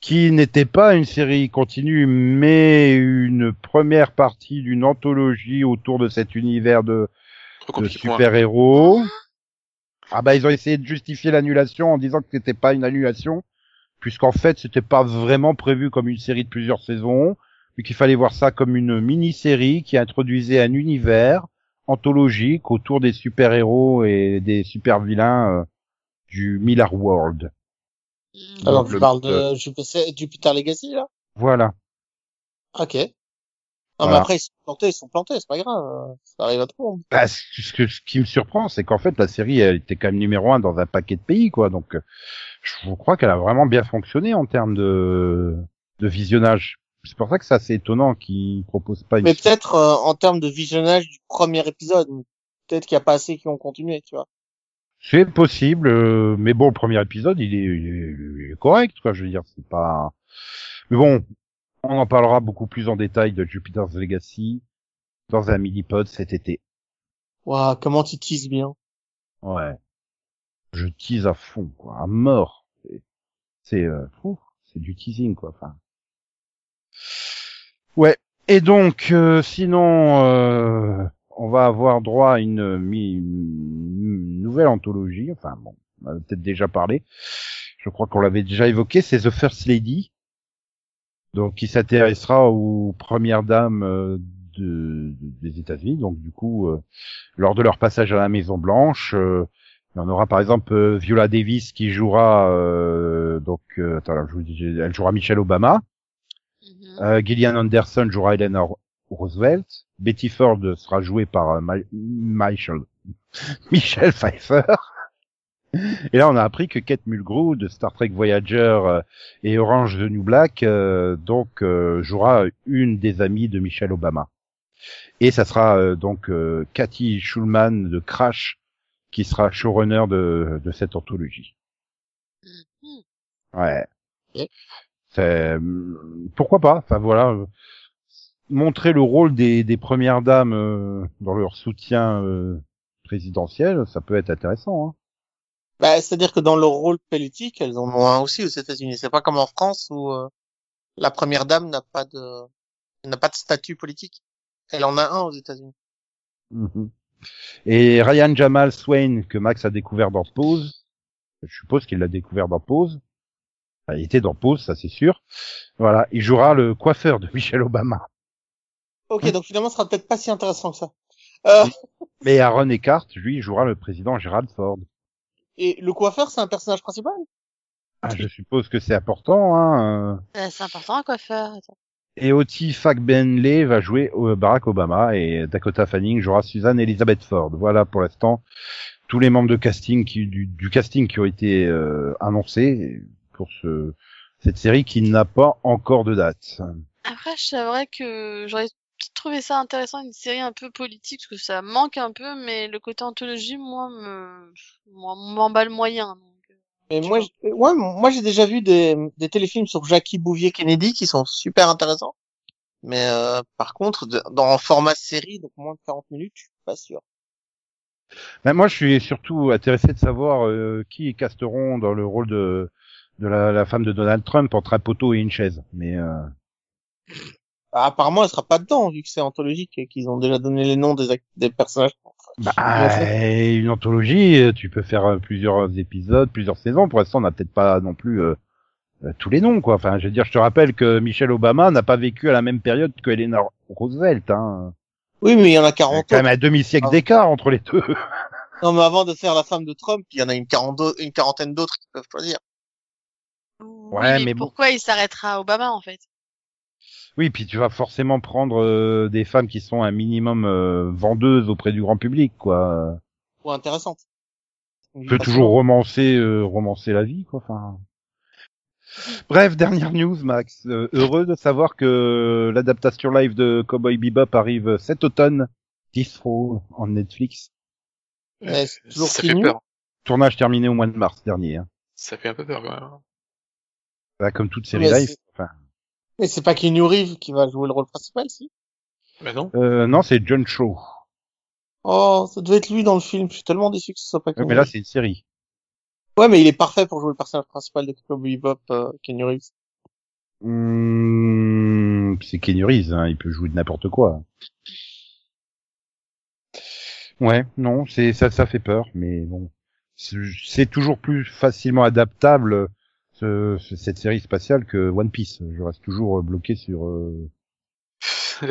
qui n'était pas une série continue, mais une première partie d'une anthologie autour de cet univers de, super-héros. Ah bah ils ont essayé de justifier l'annulation en disant que c'était pas une annulation, puisqu'en fait c'était pas vraiment prévu comme une série de plusieurs saisons, mais qu'il fallait voir ça comme une mini-série qui introduisait un univers anthologique autour des super-héros et des super-vilains euh, du Miller World. Mm. Alors, Donc, tu le- parles de Jupiter, Jupiter Legacy, là? Voilà. Ok. Non, Voilà. mais après, ils sont plantés, ils sont plantés, c'est pas grave. Ça arrive à tout le monde. Bah, ce, que- ce qui me surprend, c'est qu'en fait la série elle était quand même numéro un dans un paquet de pays, quoi. Donc, euh, je crois qu'elle a vraiment bien fonctionné en termes de, de visionnage. C'est pour ça que c'est assez étonnant qu'ils proposent pas une. Mais peut-être, euh, en termes de visionnage du premier épisode, peut-être qu'il y a pas assez qui ont continué, tu vois. C'est possible, euh, mais bon, le premier épisode, il est, il est- il est correct, quoi. Je veux dire, c'est pas. Mais bon, on en parlera beaucoup plus en détail de Jupiter's Legacy dans un mini-pod cet été. Waouh, comment tu teases bien. Ouais. Je tease à fond, quoi, à mort. C'est, c'est, euh, c'est du teasing, quoi. Enfin. Ouais. Et donc, euh, sinon, euh, on va avoir droit à une, une nouvelle anthologie. Enfin, bon, on a peut-être déjà parlé. Je crois qu'on l'avait déjà évoqué. C'est The First Lady. Donc, qui s'intéressera aux premières dames euh, de, des États-Unis. Donc, du coup, euh, lors de leur passage à la Maison Blanche, euh, il y en aura par exemple euh, Viola Davis qui jouera euh, donc euh, attends, elle jouera Michelle Obama. Mhm. Euh, Gillian Anderson jouera Eleanor Roosevelt. Betty Ford sera jouée par euh, Ma- Michelle Michelle Pfeiffer. Et là, on a appris que Kate Mulgrew de Star Trek Voyager euh, et Orange the New Black euh, donc euh, jouera une des amies de Michelle Obama. Et ça sera euh, donc euh, Cathy Schulman de Crash qui sera showrunner de, de cette anthologie. Mhm. Ouais. C'est pourquoi pas. Enfin voilà, montrer le rôle des, des premières dames euh, dans leur soutien euh, présidentiel, ça peut être intéressant. Hein. Bah, c'est-à-dire que dans leur rôle politique, elles en ont un aussi aux États-Unis. C'est pas comme en France où euh, la première dame n'a pas de n'a pas de statut politique. Elle en a un aux États-Unis. Mhm. Et Ryan Jamal Swain que Max a découvert dans Pause, je suppose qu'il l'a découvert dans Pause. Enfin, il était dans Pause, ça c'est sûr. Voilà, il jouera le coiffeur de Michelle Obama. Ok, donc finalement, ce sera peut-être pas si intéressant que ça. Euh, Mais Aaron Eckhart, lui, jouera le président Gerald Ford. et le coiffeur, c'est un personnage principal? Ah, je suppose que c'est important. Hein. euh. Euh, c'est important faire. attends. Et Oti Fagbenley va jouer euh, Barack Obama et Dakota Fanning jouera Suzanne Elizabeth Ford. Voilà pour l'instant tous les membres de casting qui, du, du casting qui ont été euh, annoncés pour ce cette série qui n'a pas encore de date. Après, c'est vrai que j'aurais trouvé ça intéressant, une série un peu politique, parce que ça manque un peu, mais le côté anthologie, moi, me, moi, m'emballe moyen. Donc, euh, Mais moi, ouais, moi j'ai déjà vu des, des téléfilms sur Jackie Bouvier Kennedy qui sont super intéressants. Mais euh, par contre, de- dans un format série, donc moins de 40 minutes, je suis pas sûr. Ben, moi, je suis surtout intéressé de savoir euh, qui casteront dans le rôle de de la, la femme de Donald Trump entre un poteau et une chaise. Mais euh, Bah, apparemment, elle sera pas dedans, vu que c'est anthologique et qu'ils ont déjà donné les noms des, des personnages. Bah, une anthologie, euh, tu peux faire euh, plusieurs épisodes, plusieurs saisons. Pour l'instant, on n'a peut-être pas non plus euh, euh, tous les noms, quoi. Enfin, je veux dire, je te rappelle que Michelle Obama n'a pas vécu à la même période que Eleanor Roosevelt. Hein. Oui, mais il y en a Il y a 40 quand même un demi-siècle Ah. d'écart entre les deux. Non, mais avant de faire la femme de Trump, il y en a une, quarante- une quarantaine d'autres qui peuvent choisir. Oui, Ouais, mais, mais bon. pourquoi il s'arrêtera à Obama en fait? Oui, puis tu vas forcément prendre euh, des femmes qui sont un minimum euh, vendeuses auprès du grand public, quoi. Ou intéressante. Tu peux toujours romancer, euh, romancer la vie, quoi. Enfin. Bref, dernière news, Max. Euh, heureux de savoir que l'adaptation live de Cowboy Bebop arrive cet automne. This fall en Netflix. Ouais, c'est toujours ça fait peur. Tournage terminé au mois de mars dernier. Hein. Ça fait un peu peur quand même. Bah, comme toute série Mais live. c'est- Enfin, Mais c'est pas Keanu Reeves qui va jouer le rôle principal, si? Bah non. euh, non, c'est John Cho. Oh, ça devait être lui dans le film. Je suis tellement déçu que ce soit pas Ouais, Keanu mais là, c'est une série. Ouais, mais il est parfait pour jouer le personnage principal de Cowboy Bebop, euh, Keanu Reeves. Hum, c'est Kenny Reeves, hein, il peut jouer de n'importe quoi. Ouais, non, c'est ça, ça fait peur, mais bon, c'est toujours plus facilement adaptable ce- ce- cette série spatiale que One Piece. Je reste toujours bloqué sur. euh,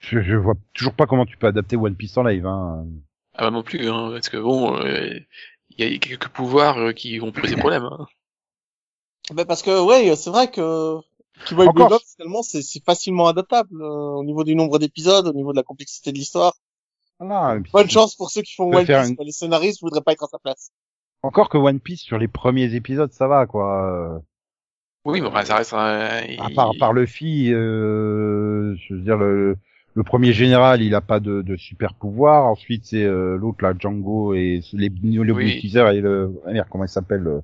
je, je vois toujours pas comment tu peux adapter One Piece en live. Hein. Ah bah non plus, hein, parce que bon, euh, il y a quelques pouvoirs euh, qui vont poser problème. Hein. Ben parce que ouais, c'est vrai que Cowboy Bebop finalement c'est c'est facilement adaptable euh, au niveau du nombre d'épisodes, au niveau de la complexité de l'histoire. Voilà, Bonne chance pour ceux qui font One Piece. une-. Les scénaristes voudraient pas être à sa place. Encore que One Piece sur les premiers épisodes, ça va quoi. Oui, mais ça reste un... À part, à part Luffy, euh, je veux dire le, le premier général, il a pas de, de super pouvoir. Ensuite, c'est euh, l'autre là, Django et les le Oui. Et le merde, comment il s'appelle euh,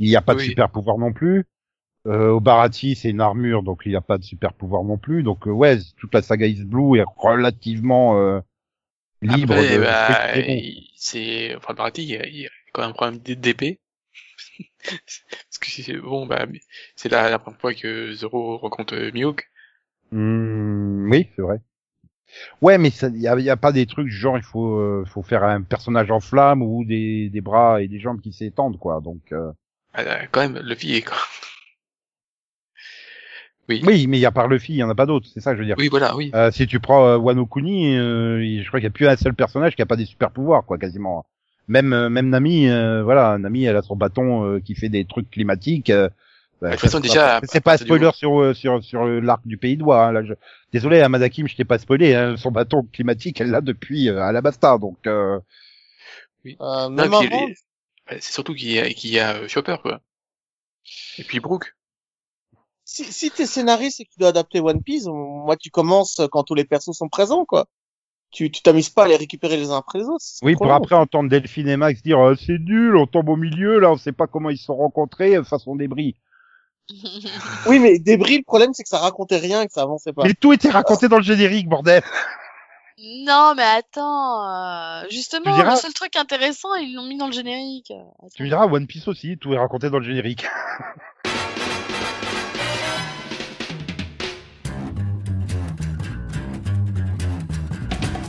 Il y a pas de Oui. super pouvoir non plus. Euh, Obarati, c'est une armure, donc il n'y a pas de super pouvoir non plus. Donc euh, ouais, toute la saga Is Blue est relativement euh, libre. Après, de- bah, c'est, enfin, Barati, il quand même un problème d'épée. Parce que c'est, bon, bah, c'est la, la première fois que Zoro rencontre euh, Mihawk. Hmm, oui, c'est vrai. Ouais, mais il y a, y a pas des trucs genre il faut euh, faut faire un personnage en flamme ou des, des bras et des jambes qui s'étendent quoi. Donc euh, Ah, quand même, Luffy est, quoi. Oui. oui, mais il y a par Luffy, il y en a pas d'autres. C'est ça que je veux dire. Oui, voilà, oui. Euh, si tu prends euh, Wano Kuni, euh, je crois qu'il y a plus un seul personnage qui a pas des super pouvoirs quoi, quasiment. Même euh, même Nami, euh, voilà, Nami elle a son bâton euh, qui fait des trucs climatiques. euh, bah, De toute façon, c'est déjà, pas- à- c'est à pas spoiler moment- sur euh, sur sur euh, l'arc du pays de Doigt. Hein, là, je... Désolé, hein, Madakim, je t'ai pas spoilé. Hein, son bâton climatique, elle l'a depuis euh, Alabasta, donc. Euh... Euh, même avant, bah, c'est surtout qu'il y a, qu'il y a euh, Chopper, quoi. Et puis Brooke. si, si t'es scénariste et que tu dois adapter One Piece, moi tu commences quand tous les persos sont présents quoi. Tu tu t'amuses pas à les récupérer les uns après les autres. Oui, pour long. après entendre Delphine et Max dire euh, c'est nul, on tombe au milieu, là, on sait pas comment ils se sont rencontrés, euh, façon débris. Oui, mais débris, le problème c'est que ça racontait rien et que ça avançait pas. Mais tout était raconté dans le générique, bordel. non, mais attends, euh, justement, Tu diras- le seul truc intéressant, ils l'ont mis dans le générique. Attends. Tu me diras One Piece aussi, tout est raconté dans le générique.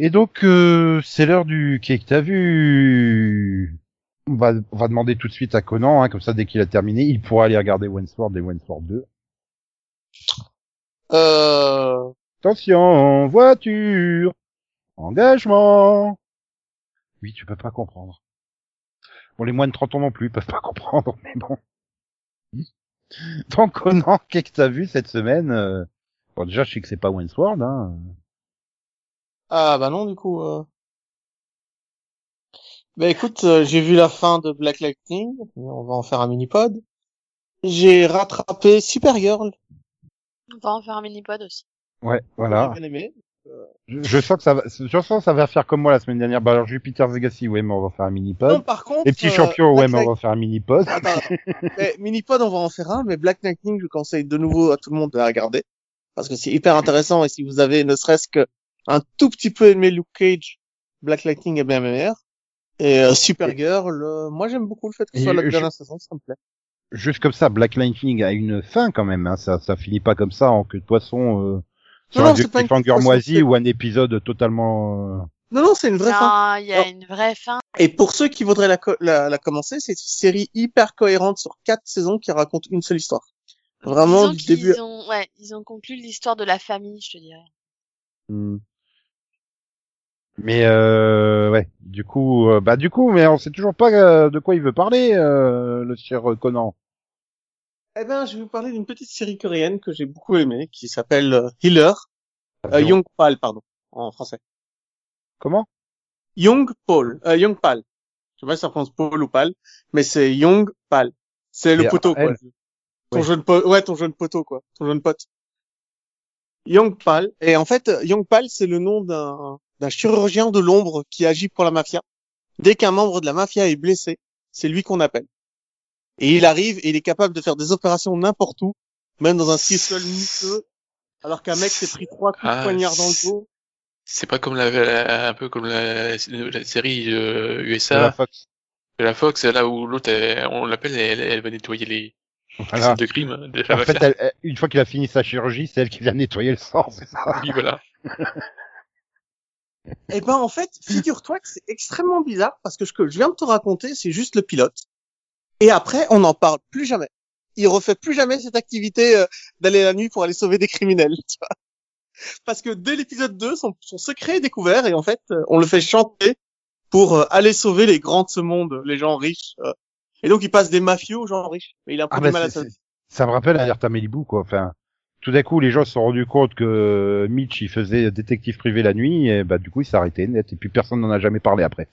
Et donc, euh, c'est l'heure du cake. T'as vu? On va, on va demander tout de suite à Conan, hein, comme ça, dès qu'il a terminé, il pourra aller regarder Wentworth et Wentworth 2. Euh... Attention, voiture, engagement. Oui, tu peux pas comprendre. Bon, les moins de 30 ans non plus peuvent pas comprendre, mais bon. Donc, Conan, qu'est-ce que t'as vu cette semaine? Euh, Bon, déjà, je sais que c'est pas Wentworth, hein. Ah bah non du coup. Euh... Bah écoute, euh, j'ai vu la fin de Black Lightning, on va en faire un mini-pod. J'ai rattrapé Supergirl, On va en faire un mini-pod aussi. Ouais, voilà. j'ai bien aimé. Je, je sens que ça va, je sens que ça va faire comme moi la semaine dernière. Bah alors Jupiter Legacy, ouais, mais on va faire un Non mini-pod. par contre... Les petits euh, champions, ouais, Black mais on va faire un mini-pod. Attends, mais mini-pod on va en faire un, mais Black Lightning je conseille de nouveau à tout le monde de la regarder. Parce que c'est hyper intéressant et si vous avez ne serait-ce que un tout petit peu aimé Luke Cage, Black Lightning est bien meilleur. Et euh, Supergirl, euh, moi j'aime beaucoup le fait que ce Et soit la dernière saison, ça me plaît. Juste comme ça, Black Lightning a une fin quand même. Hein. Ça, ça finit pas comme ça en que de poisson euh, sur Non, un non, vieux c'est pas une cliffhanger moisi ou un épisode totalement. euh, Non, non, c'est une vraie fin. Non, il y a Non. une vraie fin. Et pour ceux qui voudraient la, co- la, la commencer, c'est une série hyper cohérente sur quatre saisons qui raconte une seule histoire. Vraiment, Disons du début. ont, ouais, ils ont conclu l'histoire de la famille, je te dirais. hmm. Mais euh, ouais, du coup, euh, bah du coup, mais on sait toujours pas euh, de quoi il veut parler, euh, le cher Conan. Eh ben, je vais vous parler d'une petite série coréenne que j'ai beaucoup aimée, qui s'appelle euh, Healer, euh, Young Pal, pardon, en français. Comment? Young Paul, euh, Young Pal. Je sais pas si ça prononce Paul ou Pal, mais c'est Young Pal. C'est le poteau, quoi. elle Ton jeune pote, ouais, ton jeune poteau, quoi. Ton jeune pote. Young Pal. Et en fait, Young Pal, c'est le nom d'un, d'un chirurgien de l'ombre qui agit pour la mafia. Dès qu'un membre de la mafia est blessé, c'est lui qu'on appelle. Et il arrive et il est capable de faire des opérations n'importe où, même dans un sol miteux, alors qu'un mec s'est pris trois coups de Ah, poignard dans le dos. C'est pas comme la, la- un peu comme la, la série euh, de USA la Fox de la Fox, là où l'autre, on l'appelle, elle, elle va nettoyer les Voilà. scènes de crime de la En fait, mafia. elle- elle- une fois qu'il a fini sa chirurgie, c'est elle qui vient nettoyer le sang, c'est ça? Oui, voilà. Eh ben, en fait, figure-toi que c'est extrêmement bizarre parce que ce que je viens de te raconter, c'est juste le pilote. Et après, on n'en parle plus jamais. Il refait plus jamais cette activité euh, d'aller la nuit pour aller sauver des criminels, tu vois. Parce que dès l'épisode 2, son, son secret est découvert et en fait, euh, on le fait chanter pour euh, aller sauver les grands de ce monde, les gens riches. euh. Et donc, il passe des mafieux aux gens riches. Mais il a un peu Ah bah, mal à ça me rappelle Alerta Malibu, quoi. Enfin, tout d'un coup, les gens se sont rendus compte que Mitch, il faisait détective privé la nuit, et bah du coup, il s'est arrêté net, et puis personne n'en a jamais parlé après.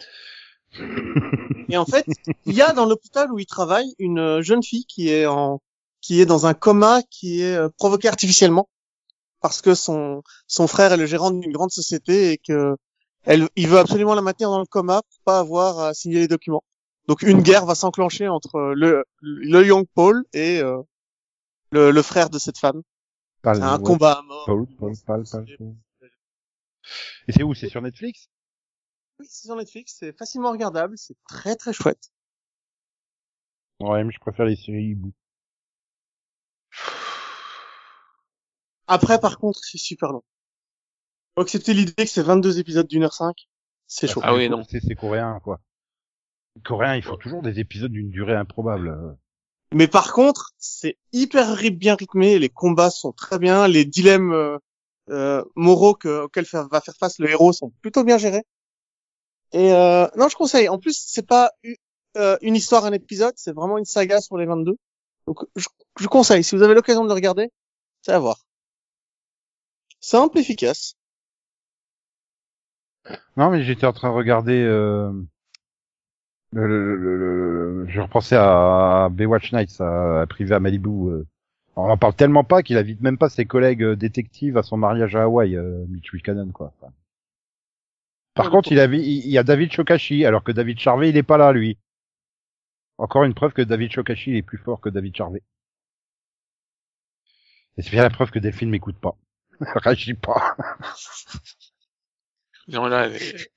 Et en fait, il y a dans l'hôpital où il travaille une euh, jeune fille qui est en qui est dans un coma qui est euh, provoqué artificiellement parce que son son frère est le gérant d'une grande société et que elle il veut absolument la maintenir dans le coma pour pas avoir à signer les documents. Donc une guerre va s'enclencher entre le le Young Paul et euh, le, le frère de cette femme. Un ouais. combat à mort. Et c'est où? C'est sur Netflix? Oui, c'est sur Netflix, c'est facilement regardable, c'est très très chouette. Ouais, mais je préfère les séries hibou. Après par contre, c'est super long. Faut accepter l'idée que c'est 22 épisodes d'une heure cinq, c'est chaud. Ah oui, non. C'est coréen, quoi. Les Coréens, ils font toujours des épisodes d'une durée improbable. Euh. Mais par contre, c'est hyper bien rythmé, les combats sont très bien, les dilemmes euh, euh, moraux que, auxquels va faire face le héros sont plutôt bien gérés. Et euh, non, je conseille. En plus, c'est pas euh, une histoire, un épisode, c'est vraiment une saga sur les 22. Donc, je, je conseille. Si vous avez l'occasion de le regarder, c'est à voir. Simple, efficace. Non, mais j'étais en train de regarder. Le, le- le- Je repensais à Baywatch Nights, à, à privé à Malibu. euh. On en parle tellement pas qu'il invite même pas ses collègues euh, détectives à son mariage à Hawaï, euh, Mitch Buchanan, quoi. Enfin. Par Ouais, contre, il, avait, il il y a David Chokashi, alors que David Charvet, il est pas là, lui. Encore une preuve que David Chokashi, il est plus fort que David Charvet. Et c'est bien la preuve que Delphine m'écoute pas. Réagis pas. Non, là, elle est,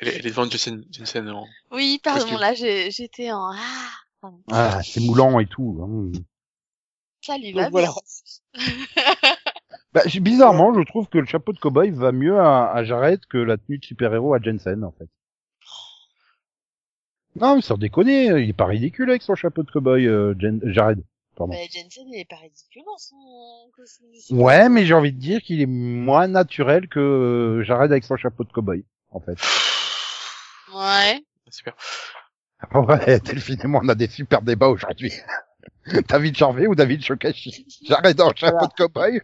elle est, elle est devant Jensen, Jensen en... Oui, pardon, là, j'ai- j'étais en, ah, pardon. Ah, c'est moulant et tout. hein. Ça lui Donc va voilà. bien. Bah, bizarrement, je trouve que le chapeau de cowboy va mieux à, à Jared que la tenue de super-héros à Jensen, en fait. Non, mais sans déconner, il est pas ridicule avec son chapeau de cowboy, euh, Jen- Jared. Pardon. Mais Jensen, il est pas ridicule dans son costume. Ouais, mais j'ai envie de dire qu'il est moins naturel que euh, Jared avec son chapeau de cowboy, en fait. Ouais. Super. Ouais, Delphine et moi, on a des super débats aujourd'hui. David Charvet ou David Shokashi Jared en chapeau de cowboy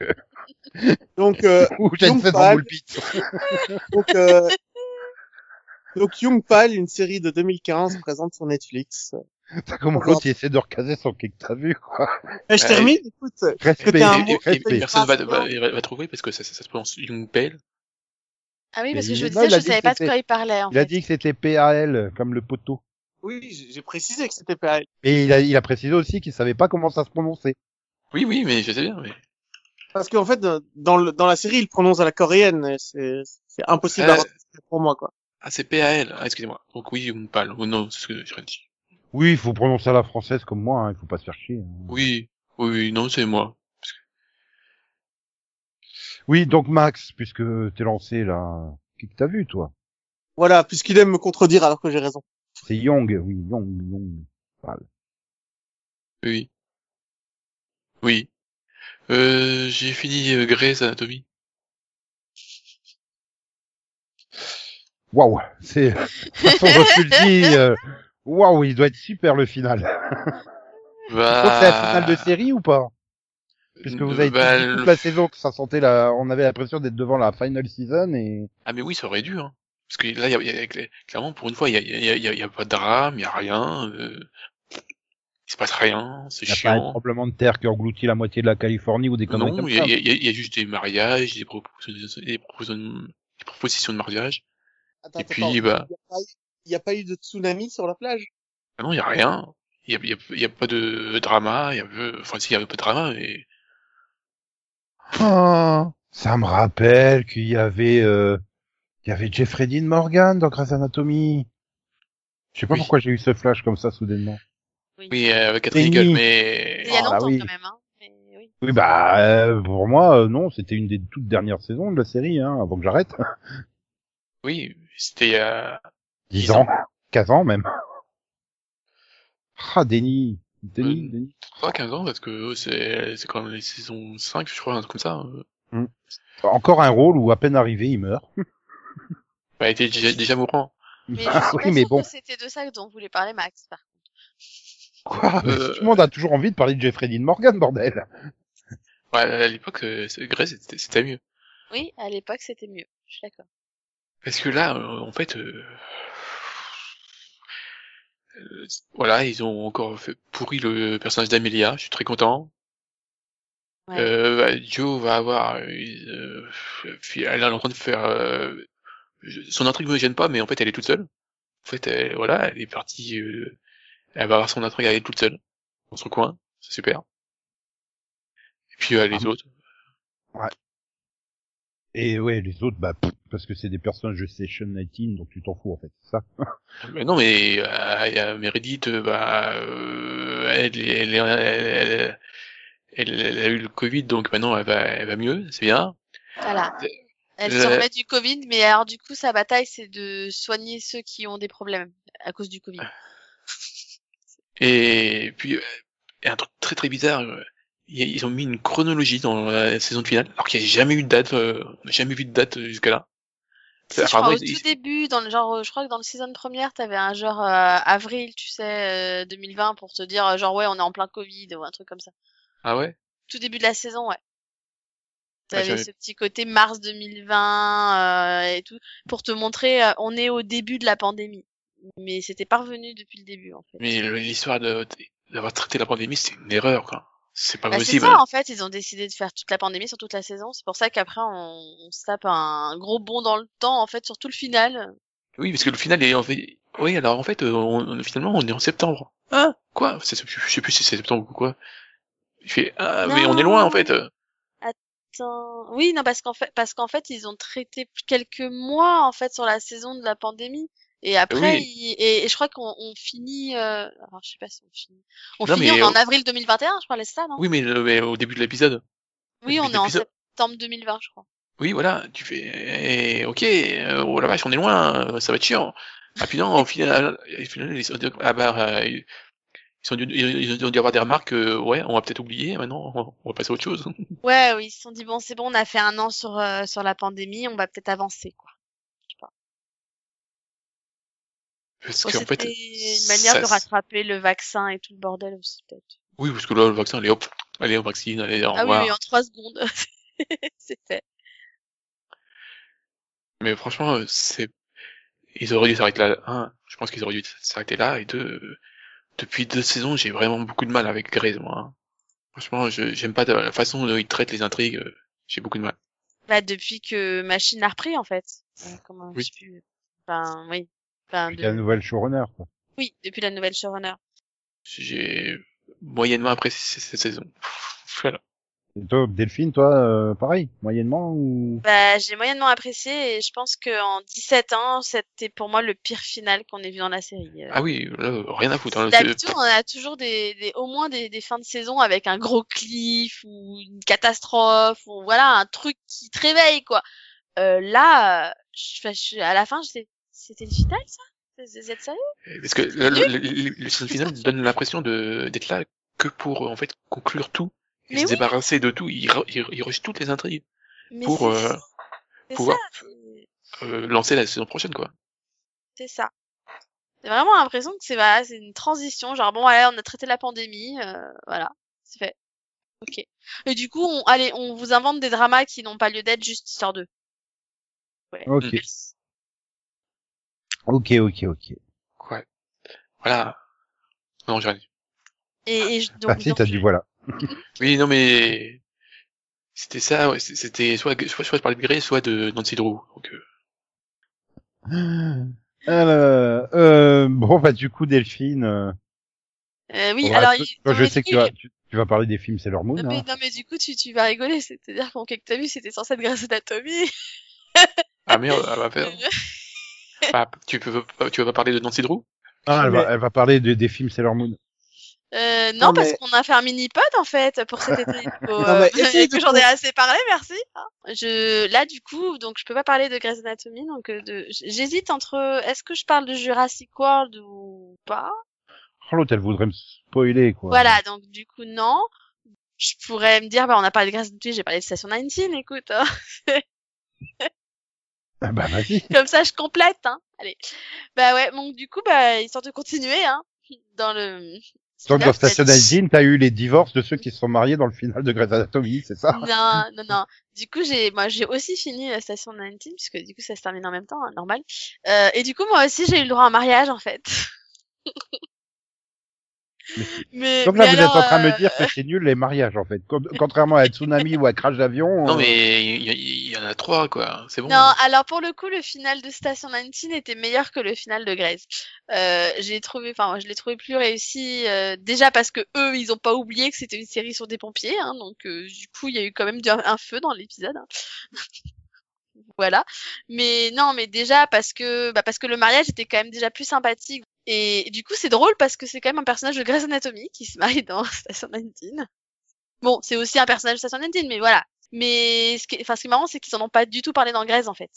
Donc, euh, ou en Pal. donc, euh, donc Young Pal, une série de 2015 présente sur Netflix. T'as comment l'autre il essaie de recaser son kick que t'as vu, quoi? Eh, je Euh, termine, écoute. Respect, t'es un Et, mot- et- personne va, Ah, va, va, va trouver parce que ça, ça, ça se prononce Young Pale. Ah oui, parce que je me disais, je savais pas de quoi il parlait, en Il a dit que c'était PAL, comme le poteau. Oui, j'ai précisé que c'était PAL. Et il a, il a précisé aussi qu'il savait pas comment ça se prononçait. Oui, oui, mais je sais bien. Mais... Parce qu'en fait, dans, le, dans la série, il prononce à la coréenne. C'est c'est impossible Euh, à pour moi, quoi. Ah, c'est PAL. Ah, excusez-moi. Donc oui, Pale. Oh non, c'est ce que j'ai dit. Oui, il faut prononcer à la française comme moi, hein, il faut pas se faire chier. hein. Oui, oui, oui, non, c'est moi. Oui, donc Max, puisque t'es lancé là, qui que t'as vu toi? Voilà, puisqu'il aime me contredire alors que j'ai raison. C'est Young, oui, Young, Young. Oui. Oui. Euh, j'ai fini euh, Grey's Anatomy. Waouh, c'est, de toute façon, je te le dis, euh, waouh, il doit être super le final. Bah... Donc, c'est la finale de série ou pas? Puisque vous avez bah, dit le- toute la saison que ça sentait la, on avait l'impression d'être devant la final season et Ah mais oui, ça aurait dû, hein. Parce que là, il y a, il y a- clairement, pour une fois, il y a, il y a, il y a, il y a pas de drame, il y a rien. Euh... Il se passe rien, c'est il n'y a pas un chiant. tremblement de terre qui engloutit la moitié de la Californie ou des conneries Non, il y, ça. a, il y, y a juste des mariages, des propositions, des propositions, des propositions de mariage. Attends, Et puis, attends. bah- Il n'y a, pas eu- il y a pas eu de tsunami sur la plage Ah non, il y a rien. Il y a, y a, il y a pas de drama. Il y a, peu- enfin, si, il y avait pas de drama, mais Ah, ça me rappelle qu'il y avait, euh, il y avait Jeffrey Dean Morgan dans Grey's Anatomy. Je sais pas Oui. pourquoi j'ai eu ce flash comme ça soudainement. oui, euh, avec Catherine. Eagle, mais Il y a Ah, longtemps, oui. quand même, hein. Mais oui. Oui, bah euh, pour moi, euh, non, c'était une des toutes dernières saisons de la série, hein, avant que j'arrête. oui, c'était il y a 10 Dix ans, ans. 15 ans même. Ah, Denis, Denis, Euh, Denis. pas 15 ans parce que c'est c'est quand même les saisons 5, je crois, un truc comme ça. euh. Encore un rôle où à peine arrivé, il meurt. Bah, il était déjà, déjà mourant. Mais Ah oui, mais bon. c'était de ça dont voulait parler Max, par contre. Quoi? Euh, Tout le monde a toujours envie de parler de Jeffrey Dean Morgan, bordel. Ouais, à l'époque, euh, Grey, c'était c'était mieux. Oui, à l'époque, c'était mieux. Je suis d'accord. Parce que là, euh, en fait, euh, euh, voilà, ils ont encore fait pourri le personnage d'Amelia. Je suis très content. Ouais. Euh, bah, Joe va avoir, euh, euh, elle est en train de faire, euh, son intrigue me gêne pas, mais en fait, elle est toute seule. En fait, elle, voilà, elle est partie, euh, elle va avoir son intrigue, elle est toute seule dans son coin, c'est super. Et puis euh, les Ah. autres, Et ouais, les autres, bah, pff, parce que c'est des personnages de Station 19, donc tu t'en fous, en fait, c'est ça. Mais non, mais euh, il y a Meredith, euh, bah, euh, elle, elle, elle, elle, elle- elle a eu le Covid, donc maintenant elle va, elle va mieux, c'est bien. Voilà. Elle Euh, se remet du Covid, mais alors du coup, sa bataille, c'est de soigner ceux qui ont des problèmes à cause du Covid. Et puis, euh, il y a un truc très très bizarre, ils ont mis une chronologie dans la saison de finale, alors qu'il n'y a jamais eu de date, euh, jamais vu de date euh, jusqu'à là. Si, je crois, au tout début, dans le genre, je crois que dans le season première, t'avais un genre euh, avril, tu sais, euh, 2020, pour te dire, euh, genre ouais, on est en plein Covid ou un truc comme ça. Ah ouais? Tout début de la saison, ouais. Ah, T'avais j'avais- ce petit côté mars 2020 euh, et tout, pour te montrer, euh, on est au début de la pandémie. Mais c'était pas revenu depuis le début, en fait. Mais l'histoire de- d'avoir traité la pandémie, c'est une erreur, quoi. C'est pas Bah, c'est possible. ça, en fait, ils ont décidé de faire toute la pandémie sur toute la saison. C'est pour ça qu'après, on, on se tape un gros bond dans le temps, en fait, sur tout le final. Oui, parce que le final est en fait. Oui, alors en fait, euh, on, finalement, on est en septembre. Hein? Quoi? C'est- Je sais plus si c'est septembre ou quoi. Il fait ah, mais on est loin en fait. Attends. Oui, non, parce qu'en fait, parce qu'en fait, ils ont traité quelques mois, en fait, sur la saison de la pandémie. Et après, Oui. ils- et, et je crois qu'on on finit, euh... alors, je sais pas si on finit. On Non, finit, on est en avril 2021, je crois, c'est ça, non? Oui, mais, euh, mais au début de l'épisode. oui, on est en septembre 2020, je crois. Oui, voilà, tu fais, eh, ok, euh, oh la vache, on est loin, euh, ça va être chiant. Ah puis non, au final, au ils ah bah, euh, ils ont dû, ils ont dû avoir des remarques, euh, ouais, on va peut-être oublier, maintenant, on va passer à autre chose. Ouais, oui, ils se sont dit bon, c'est bon, on a fait un an sur euh, sur la pandémie, on va peut-être avancer, quoi. Parce Bon, qu'en fait, une manière ça- de rattraper le vaccin et tout le bordel aussi, peut-être. oui, parce que là, le vaccin, allez hop, allez, au vaccine, allez, au Ah oui, revoir. oui, en trois secondes, c'est fait. Mais franchement, euh, c'est, ils auraient dû s'arrêter là. Un, je pense qu'ils auraient dû s'arrêter là. Et deux, euh, depuis deux saisons, j'ai vraiment beaucoup de mal avec Grey's, moi. hein. Franchement, je, j'aime pas la façon dont ils traitent les intrigues. euh, J'ai beaucoup de mal. Bah depuis que Machine a repris, en fait. Euh, comment Oui. je sais plus. Enfin, oui. Enfin, Puis de- la nouvelle showrunner, quoi. Oui, depuis la nouvelle showrunner. J'ai moyennement apprécié cette saison. Voilà. Et toi, Delphine, toi, euh, pareil, moyennement ou? Bah, j'ai moyennement apprécié et je pense que en 17 ans, c'était pour moi le pire final qu'on ait vu dans la série. Euh, Ah oui, là, rien à foutre. hein, D'habitude, on a toujours des, des au moins des, des fins de saison avec un gros cliff ou une catastrophe ou voilà un truc qui te réveille quoi. Euh, là, je, à la fin, je sais- c'était le final ça? Vous êtes sérieux? Parce que le, le, le, le- final donne l'impression de d'être là que pour en fait conclure tout et Mais se oui. débarrasser de tout. Il, il, il rush toutes les intrigues Mais pour euh, pouvoir euh, lancer la saison prochaine, quoi. c'est ça. J'ai vraiment l'impression que c'est voilà, c'est une transition. Genre bon, allez, on a traité la pandémie, euh, voilà, c'est fait. Ok. Et du coup, on, allez, on vous invente des dramas qui n'ont pas lieu d'être juste histoire d'eux. Ouais. Ok, Merci. Ok, ok, ok. Ouais. Voilà. Non, j'ai rien dit. Et, et je- donc, Ah si, donc, t'as dit voilà. Oui, non, mais c'était ça. ouais, C'était soit soit soit de parler de Grey, soit de Nancy Drew. Donc, euh, Euh, euh, bon, bah du coup, Delphine, euh, euh, oui, bon, alors, bah, il- toi, non, je sais que tu vas, tu, tu vas parler des films Sailor Moon. Non mais, Hein. non mais du coup tu, tu vas rigoler, c'est-à-dire qu'en que t'as vu c'était censé être Grey's Anatomy. Ah merde, elle va faire. Ah, tu peux pas- tu vas pas parler de Nancy Drew? Ah, elle, mais- va, elle va parler de- des films Sailor Moon. Euh, non, Non, parce qu'on a fait un mini pod en fait pour cet été. Non, euh, et que j'en ai assez parlé, merci. Je là du coup donc je peux pas parler de Grey's Anatomy donc euh, de j'hésite entre est-ce que je parle de Jurassic World ou pas? Oh, l'autre, elle voudrait me spoiler, quoi. Voilà donc du coup non. Je pourrais me dire bah on a parlé de Grey's Anatomy, j'ai parlé de Station 19, écoute. hein. Ah, bah vas-y. Comme ça, je complète, hein. Allez. Bah ouais, donc du coup, bah, histoire de continuer, hein, dans le... Donc dans Station t'as dit- 19, t'as eu les divorces de ceux qui se sont mariés dans le final de Grey's Anatomy, c'est ça? Non, non, non. Du coup, j'ai, moi, j'ai aussi fini la Station 19, puisque du coup, ça se termine en même temps, hein, normal. Euh, et du coup, moi aussi, j'ai eu le droit à un mariage, en fait. mais, Donc là, mais vous alors, êtes en train de euh, me dire que c'est nul les mariages, en fait. Con- Contrairement à Tsunami ou à Crash d'avion. Non, euh, mais il y, en a trois, quoi. C'est bon. Non, alors pour le coup, le final de Station 19 était meilleur que le final de Grey's. Euh, j'ai trouvé, enfin, je l'ai trouvé plus réussi. euh, déjà parce que eux, ils ont pas oublié que c'était une série sur des pompiers, hein, donc euh, du coup, il y a eu quand même un feu dans l'épisode. hein. voilà. Mais non, mais déjà parce que, bah, parce que le mariage était quand même déjà plus sympathique. Et du coup, c'est drôle parce que c'est quand même un personnage de Grey's Anatomy qui se marie dans Station 19. Bon, c'est aussi un personnage de Station 19, mais voilà. Mais ce qui est, enfin, ce qui est marrant, c'est qu'ils en ont pas du tout parlé dans Grey's, en fait.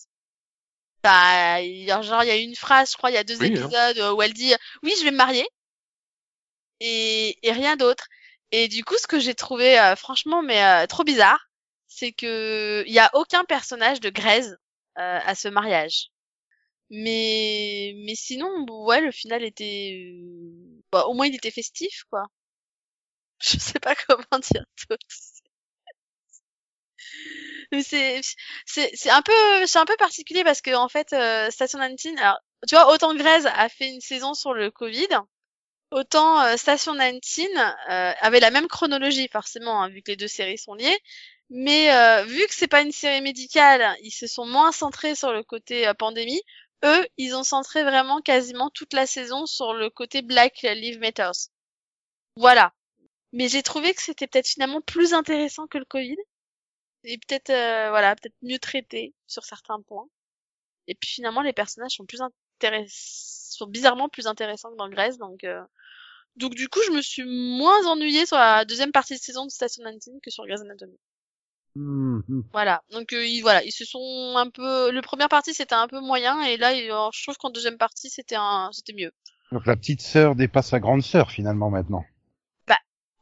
Bah, y a- genre, il y a une phrase, je crois, il y a deux Oui, hein. épisodes euh, où elle dit « Oui, je vais me marier. » Et, et rien d'autre. Et du coup, ce que j'ai trouvé, euh, franchement, mais euh, trop bizarre, c'est que il y a aucun personnage de Grey's euh, à ce mariage. Mais, mais sinon, ouais, le final était, euh, bah, au moins il était festif, quoi. Je sais pas comment dire d'autre. C'est c'est c'est un peu c'est un peu particulier parce que en fait euh, Station 19 alors tu vois autant Grey's a fait une saison sur le Covid autant euh, Station 19 euh, avait la même chronologie forcément hein, vu que les deux séries sont liées mais euh, vu que c'est pas une série médicale ils se sont moins centrés sur le côté euh, pandémie eux ils ont centré vraiment quasiment toute la saison sur le côté Black Lives Matters voilà. Mais j'ai trouvé que c'était peut-être finalement plus intéressant que le Covid. Et peut-être euh, voilà peut-être mieux traité sur certains points. Et puis finalement les personnages sont plus intéressants sont bizarrement plus intéressants que dans Grey's donc euh, donc du coup je me suis moins ennuyée sur la deuxième partie de saison de Station 19 que sur Grey's Anatomy Hmm. Voilà. Donc euh, ils voilà, ils se sont un peu. Le première partie c'était un peu moyen et là il- alors, je trouve qu'en deuxième partie c'était un c'était mieux. Donc la petite sœur dépasse la grande sœur finalement maintenant.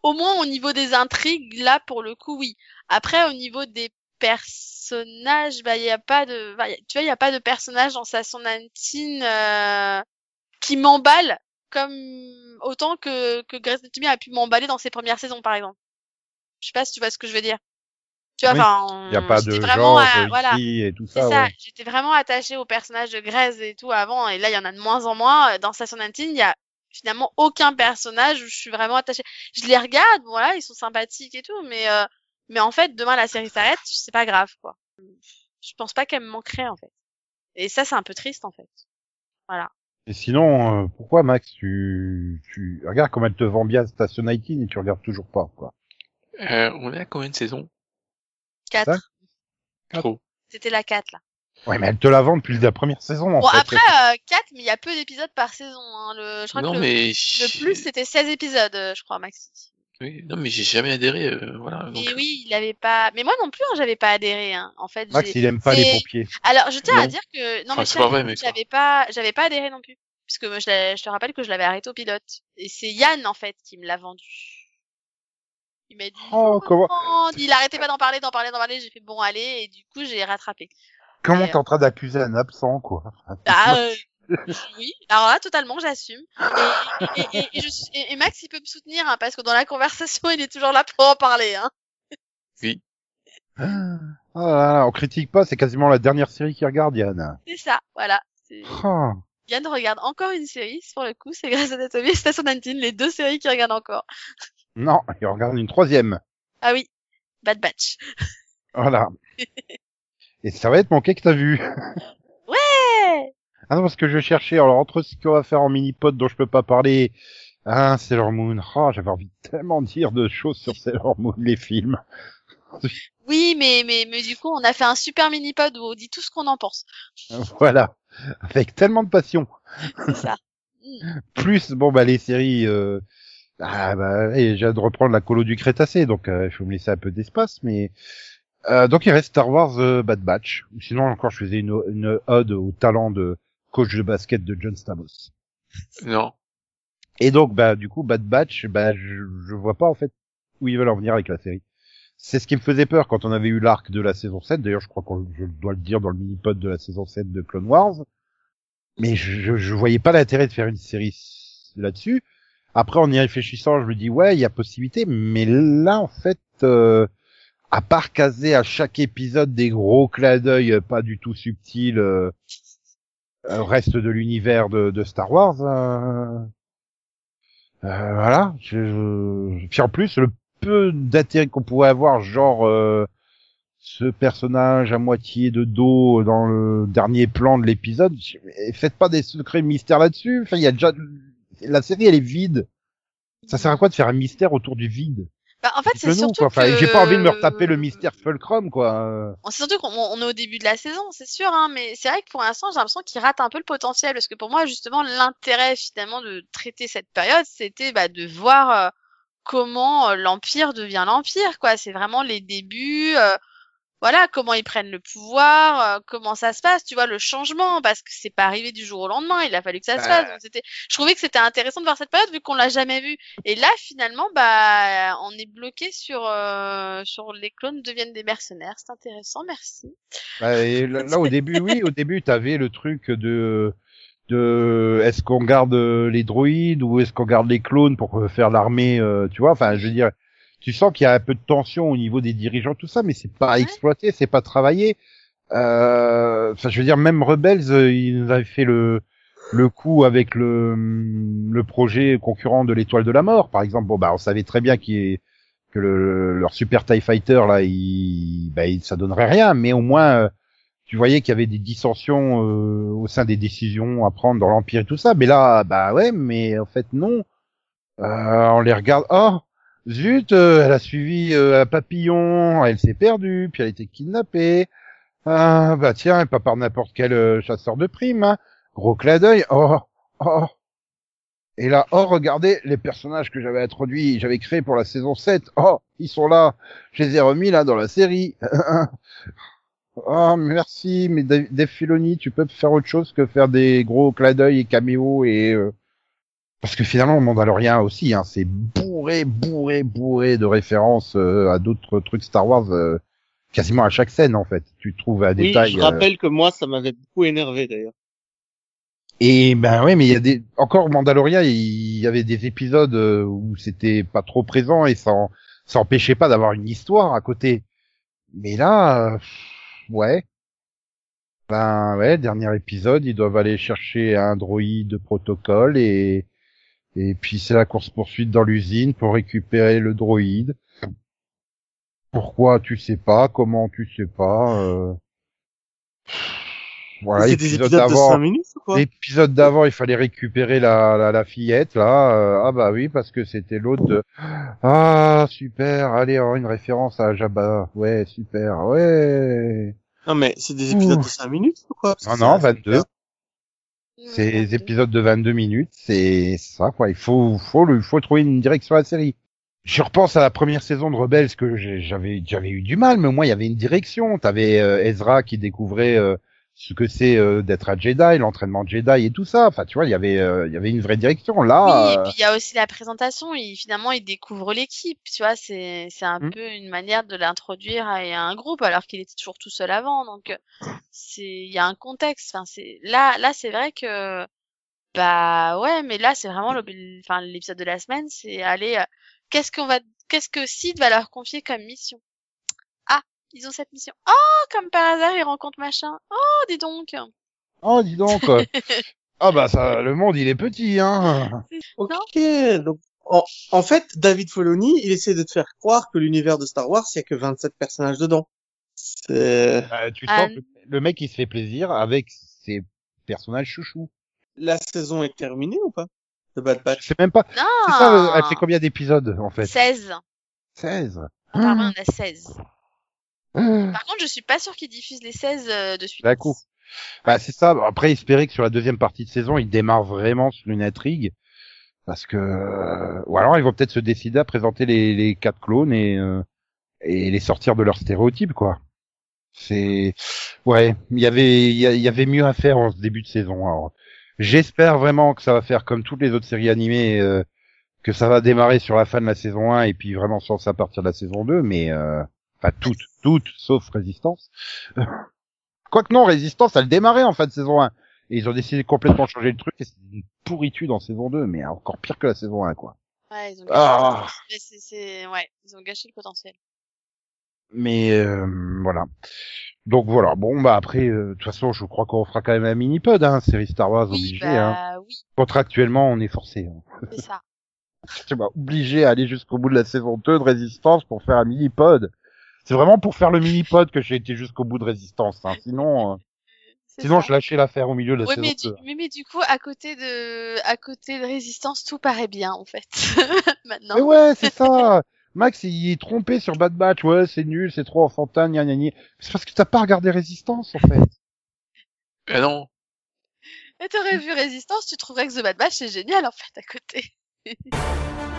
Au moins au niveau des intrigues, là pour le coup oui. Après au niveau des personnages, bah il y a pas de, bah, y a- tu vois il y a pas de personnage dans Station 19 euh, qui m'emballe comme autant que que Grey's Anatomy a pu m'emballer dans ses premières saisons par exemple. Je sais pas si tu vois ce que je veux dire. Tu vois, Oui. enfin, a pas de j'étais vraiment genre à- voilà. ici et tout ça. ça, ouais. j'étais vraiment attachée au personnage de Grey's et tout avant, et là il y en a de moins en moins. Dans Station 19, il y a finalement aucun personnage où je suis vraiment attachée. Je les regarde, voilà, ils sont sympathiques et tout, mais euh, mais en fait demain la série s'arrête, c'est pas grave quoi. Je pense pas qu'elle me manquerait en fait. Et ça c'est un peu triste en fait. Et sinon, euh, pourquoi Max, tu, tu regarde comment elle te vend bien Station 19 et tu regardes toujours pas quoi? Euh, on est à combien de saisons? 4. Ça? Trop. C'était la 4 là. Ouais, mais elle te la vend depuis la première saison en Bon fait. après euh, 4 mais il y a peu d'épisodes par saison hein. Le je crois Non, que le, mais le plus c'était 16 épisodes euh, je crois Maxi. oui, non, mais j'ai jamais adhéré. euh, voilà. Mais donc, oui, il avait pas. Mais moi non plus, hein, j'avais pas adhéré. Hein. En fait, Max, il aime pas les pompiers. Alors, je tiens à dire que non, Enfin, mais j'avais pas, j'avais pas adhéré non plus, moi, je, l'ai- je te rappelle que je l'avais arrêté au pilote. Et c'est Yann en fait qui me l'a vendu. Il m'a dit. Oh, comment-. Il arrêtait pas d'en parler, d'en parler, d'en parler. J'ai fait bon allez, et du coup j'ai rattrapé. Comment t'es en train d'accuser un absent quoi? Ah euh, oui, alors là totalement j'assume. Et, et, et, et je suis- et- et Max il peut me soutenir hein, parce que dans la conversation il est toujours là pour en parler. Hein. Ah là là, on critique pas, c'est quasiment la dernière série qu'il regarde, Yann. C'est ça, voilà. Ah. Yann regarde encore une série, pour le coup, c'est Grey's Anatomy et Station 19, les deux séries qu'il regarde encore. Non, il regarde une troisième. Ah oui, Bad Batch. Voilà. Et ça va être manqué que t'as vu. Ouais Ah non, parce que je cherchais, alors entre ce qu'on va faire en mini-pod dont je peux pas parler, ah, Sailor Moon, oh, j'avais envie de tellement dire de choses sur Sailor Moon, les films. Oui, mais, mais, mais du coup, on a fait un super mini-pod où on dit tout ce qu'on en pense. Voilà. Avec tellement de passion. C'est ça. Plus, bon, bah, les séries, euh, ah, bah, et j'ai hâte de reprendre la colo du Crétacé, donc, euh, il faut me laisser un peu d'espace, mais, euh, donc il reste Star Wars euh, Bad Batch. Sinon, encore, je faisais une, une ode au talent de coach de basket de John Stamos. Non. Et donc, bah, du coup, Bad Batch, bah, je, je vois pas, en fait, où ils veulent en venir avec la série. C'est ce qui me faisait peur quand on avait eu l'arc de la saison 7. D'ailleurs, je crois que je dois le dire dans le mini-pod de la saison 7 de Clone Wars. Mais je, je, je voyais pas l'intérêt de faire une série là-dessus. Après, en y réfléchissant, je me dis, ouais, il y a possibilité. Mais là, en fait, euh, à part caser à chaque épisode des gros clins d'œil euh, pas du tout subtils euh, euh, reste de l'univers de, de Star Wars, euh, euh, voilà. Je, je- Puis en plus, le peu d'intérêt qu'on pourrait avoir, genre ce personnage à moitié de dos dans le dernier plan de l'épisode, faites pas des secrets mystères là-dessus. Enfin, il y a déjà la série, elle est vide. Ça sert à quoi de faire un mystère autour du vide? Bah, en fait, c'est surtout quoi. Enfin, que... j'ai pas envie de me retaper le mystère Fulcrum, quoi. Sait surtout qu'on on est au début de la saison, c'est sûr, hein, mais c'est vrai que pour l'instant, j'ai l'impression qu'il rate un peu le potentiel, parce que pour moi, justement, l'intérêt finalement de traiter cette période, c'était bah, de voir euh, comment euh, l'empire devient l'empire, quoi. C'est vraiment les débuts, euh, voilà, comment ils prennent le pouvoir, euh, comment ça se passe, tu vois, le changement, parce que c'est pas arrivé du jour au lendemain, il a fallu que ça se Bah. fasse. C'était, je trouvais que c'était intéressant de voir cette période vu qu'on l'a jamais vue. Et là, finalement, bah, on est bloqué sur euh, sur les clones deviennent des mercenaires. C'est intéressant, merci. Bah, et là, là, au début, oui, au début, t'avais le truc de de est-ce qu'on garde euh, les droïdes ou est-ce qu'on garde les clones pour euh, faire l'armée, euh, tu vois. Enfin, je veux dire, tu sens qu'il y a un peu de tension au niveau des dirigeants, tout ça, mais c'est pas Ouais. exploité, c'est pas travaillé. Euh, Enfin, je veux dire, même Rebels, euh, ils nous avaient fait le le coup avec le le projet concurrent de l'étoile de la mort, par exemple. Bon, bah, on savait très bien qu'il que le, leur super TIE Fighter là, il, bah, il- ça donnerait rien, mais au moins euh, tu voyais qu'il y avait des dissensions euh, au sein des décisions à prendre dans l'empire et tout ça. Mais là, bah ouais, mais en fait non. Euh, on les regarde. Oh, zut, euh, elle a suivi euh, un papillon, elle s'est perdue, puis elle a été kidnappée. Ah bah tiens, pas par n'importe quel euh, chasseur de primes. Hein. Gros clin. Oh, oh. Et là, oh, regardez les personnages que j'avais introduits, j'avais créés pour la saison 7. Oh, ils sont là. Je les ai remis là dans la série. oh, merci, mais Dave Filoni, tu peux faire autre chose que faire des gros clins d'œil et caméos et parce que finalement, Mandalorian aussi, hein, c'est bourré, bourré, bourré de références euh, à d'autres trucs Star Wars, euh, quasiment à chaque scène en fait. Tu trouves un Oui, détail. je euh, rappelle que moi, ça m'avait beaucoup énervé d'ailleurs. Et ben ouais, mais il y a des encore Mandalorian, il y avait des épisodes euh, où c'était pas trop présent et ça, en- ça empêchait pas d'avoir une histoire à côté. Mais là, euh, ouais. Ben ouais, dernier épisode, ils doivent aller chercher un droïde de protocole et et puis c'est la course poursuite dans l'usine pour récupérer le droïde. Pourquoi tu sais pas, comment tu sais pas. Euh... Voilà, c'est des épisode épisodes de d'avant. 5 minutes ou quoi L'épisode d'avant, il fallait récupérer la, la, la fillette, là. euh, ah bah oui, parce que c'était l'autre de... Ah, super, allez, oh, une référence à Jabba. Ouais, super, ouais. Non mais c'est des épisodes Ouh. de 5 minutes ou quoi? Parce que Non, non, ça- 22. Des épisodes de 22 minutes, c'est ça, quoi. Il faut, faut, le, faut trouver une direction à la série. Je repense à la première saison de Rebels que j'avais, j'avais eu du mal, mais au moins il y avait une direction. T'avais euh, Ezra qui découvrait euh, ce que c'est euh, d'être un Jedi, l'entraînement de Jedi et tout ça. Enfin, tu vois, il y avait, euh, il y avait une vraie direction. Oui, Là, et euh, puis il y a aussi la présentation. Il, finalement, il découvre l'équipe. Tu vois, c'est c'est un Hmm. peu une manière de l'introduire à, à un groupe, alors qu'il était toujours tout seul avant. Donc euh, c'est il y a un contexte. Enfin, c'est là là c'est vrai que bah ouais, mais là c'est vraiment enfin l'épisode de la semaine, c'est aller euh, qu'est-ce qu'on va qu'est-ce que Sid va leur confier comme mission? Ils ont cette mission. Oh, comme par hasard, ils rencontrent machin. Oh, dis donc. oh, dis donc. ah bah ça, le monde il est petit, hein. Ok, donc en, en fait, David Filoni, il essaie de te faire croire que l'univers de Star Wars, il y a que 27 personnages dedans. C'est Euh, tu sens que le mec il se fait plaisir avec ses personnages chouchous. la saison est terminée ou pas? De Bad Batch? Je sais même pas. Non. C'est ça, le- elle fait combien d'épisodes en fait? 16. 16. Apparemment, on a 16. Ah. Par contre, je suis pas sûre qu'ils diffusent les 16 euh, de suite. D'un coup. Bah, c'est ça. Après, espérer que sur la deuxième partie de saison, ils démarrent vraiment sur une intrigue. Parce que, euh, ou alors ils vont peut-être se décider à présenter les, les quatre clones et, euh, et les sortir de leurs stéréotypes, quoi. C'est, ouais, il y avait, il y, avait mieux à faire en ce début de saison. Alors, j'espère vraiment que ça va faire comme toutes les autres séries animées, euh, que ça va démarrer sur la fin de la saison 1 et puis vraiment lancer à partir de la saison 2, mais, euh, enfin, toutes, toutes, sauf Résistance. Quoique non, Résistance, elle démarrait en fin de saison 1. Et ils ont décidé de complètement changer le truc et c'est une pourritude en saison 2, mais encore pire que la saison 1, quoi. Ouais, ils ont gâché. Ah. Ouais, ils ont gâché le potentiel. Mais euh, voilà. Donc voilà. Bon bah après, euh, de toute façon, je crois qu'on fera quand même un mini pod, hein, série Star Wars Oui, obligé. Hein. bah, oui, Contractuellement, on est forcé. Hein. c'est ça. Tu vois, obligé à aller jusqu'au bout de la saison 2 de Résistance pour faire un mini pod. C'est vraiment pour faire le mini pod que j'ai été jusqu'au bout de Résistance. Hein. Sinon, euh, sinon, ça. je lâchais l'affaire au milieu de la Ouais, saison mais 2. du, mais, mais du coup, à côté de, à côté de Résistance, tout paraît bien, en fait. Maintenant. Mais ouais, c'est ça. Max, il est trompé sur Bad Batch. Ouais, c'est nul, c'est trop enfantin, gna gna gna. C'est parce que t'as pas regardé Résistance, en fait. Ben non. Et t'aurais vu Résistance, tu trouverais que The Bad Batch, c'est génial, en fait, à côté.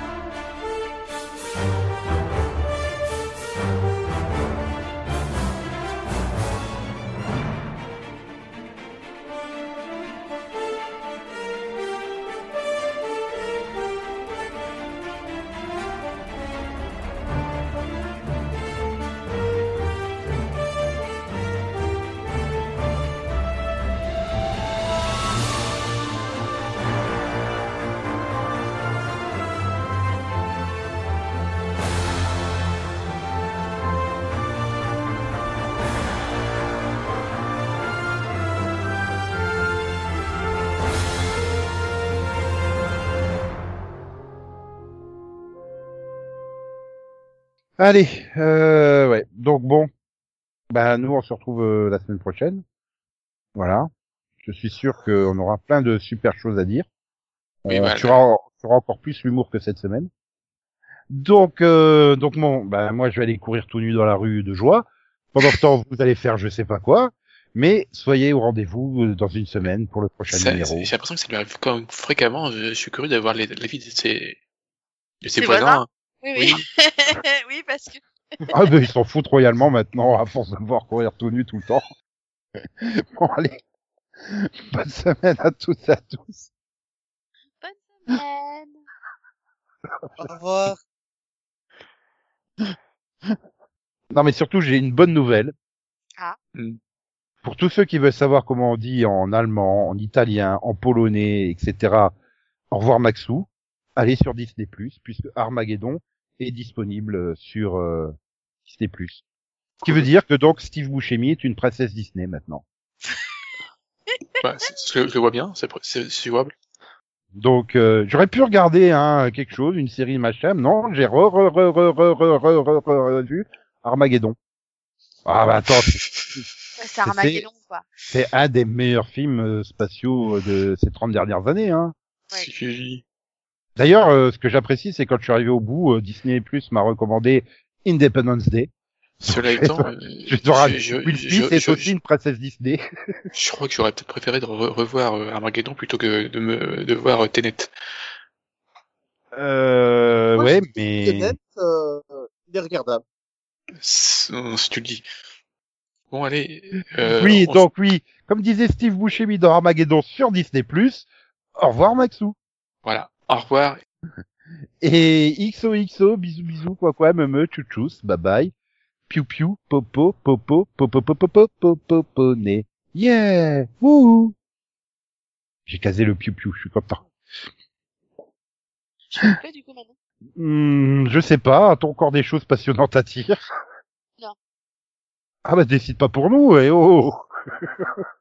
Allez, euh, ouais. Donc bon, bah nous on se retrouve euh, la semaine prochaine. Voilà. Je suis sûr qu'on aura plein de super choses à dire. Oui, bah, tuera, tuera encore plus l'humour que cette semaine. Donc, euh, donc bon, bah moi je vais aller courir tout nu dans la rue de joie. Pendant ce temps, vous allez faire je sais pas quoi. Mais soyez au rendez-vous euh, dans une semaine pour le prochain Ça- numéro. J'ai l'impression que ça lui arrive quand même fréquemment. Je, je suis curieux d'avoir les- l'avis de ses, de ses Ses voisins. Oui, oui. oui, parce que Ah ben ils s'en foutent royalement maintenant à force de me voir courir tout nu tout le temps. Bon allez, bonne semaine à toutes et à tous. bonne semaine. Au revoir. Non mais surtout j'ai une bonne nouvelle. Ah. Mm. Pour tous ceux qui veulent savoir comment on dit en allemand, en italien, en polonais, etc. Au revoir Maxou. Allez sur Disney+, puisque Armageddon est disponible sur euh, Disney+. Ce qui veut dire que donc Steve Buscemi est une princesse Disney maintenant. Ouais, je, je vois bien, c'est c'est- c'est jouable. Donc euh, j'aurais pu regarder hein, quelque chose, une série machin, non, j'ai re re re re re re re re re revu Armageddon. Ah bah attends, c'est- Armageddon, quoi. c'est un des meilleurs films euh, spatiaux de ces 30 dernières années. Hein. Ouais. D'ailleurs, euh, ce que j'apprécie, c'est quand je suis arrivé au bout, euh, Disney Plus m'a recommandé Independence Day. Cela étant, euh, Je te rappelle, je, Will je- Smith je- est je- aussi une princesse Disney. je crois que j'aurais peut-être préféré de re- revoir euh, Armageddon plutôt que de me de voir euh, Tenet. Euh, Moi, ouais, mais Tenet, euh, il est regardable. Si si tu le dis. Bon allez. Euh, oui, on- donc oui, comme disait Steve Buscemi dans Armageddon sur Disney Plus. Au revoir Maxou. Voilà. Au revoir. Et XOXO, bisous bisous, quoi quoi, me me, tchouchous, bye bye. Piu piu, popo, popo, popo, popo, popo, popo, né. Yeah! Wouhou! J'ai casé le piu piu, je suis content. Je du coup, maintenant? Hmm, je sais pas, a-t-on encore des choses passionnantes à dire? Non. Ah bah décide pas pour nous, eh oh!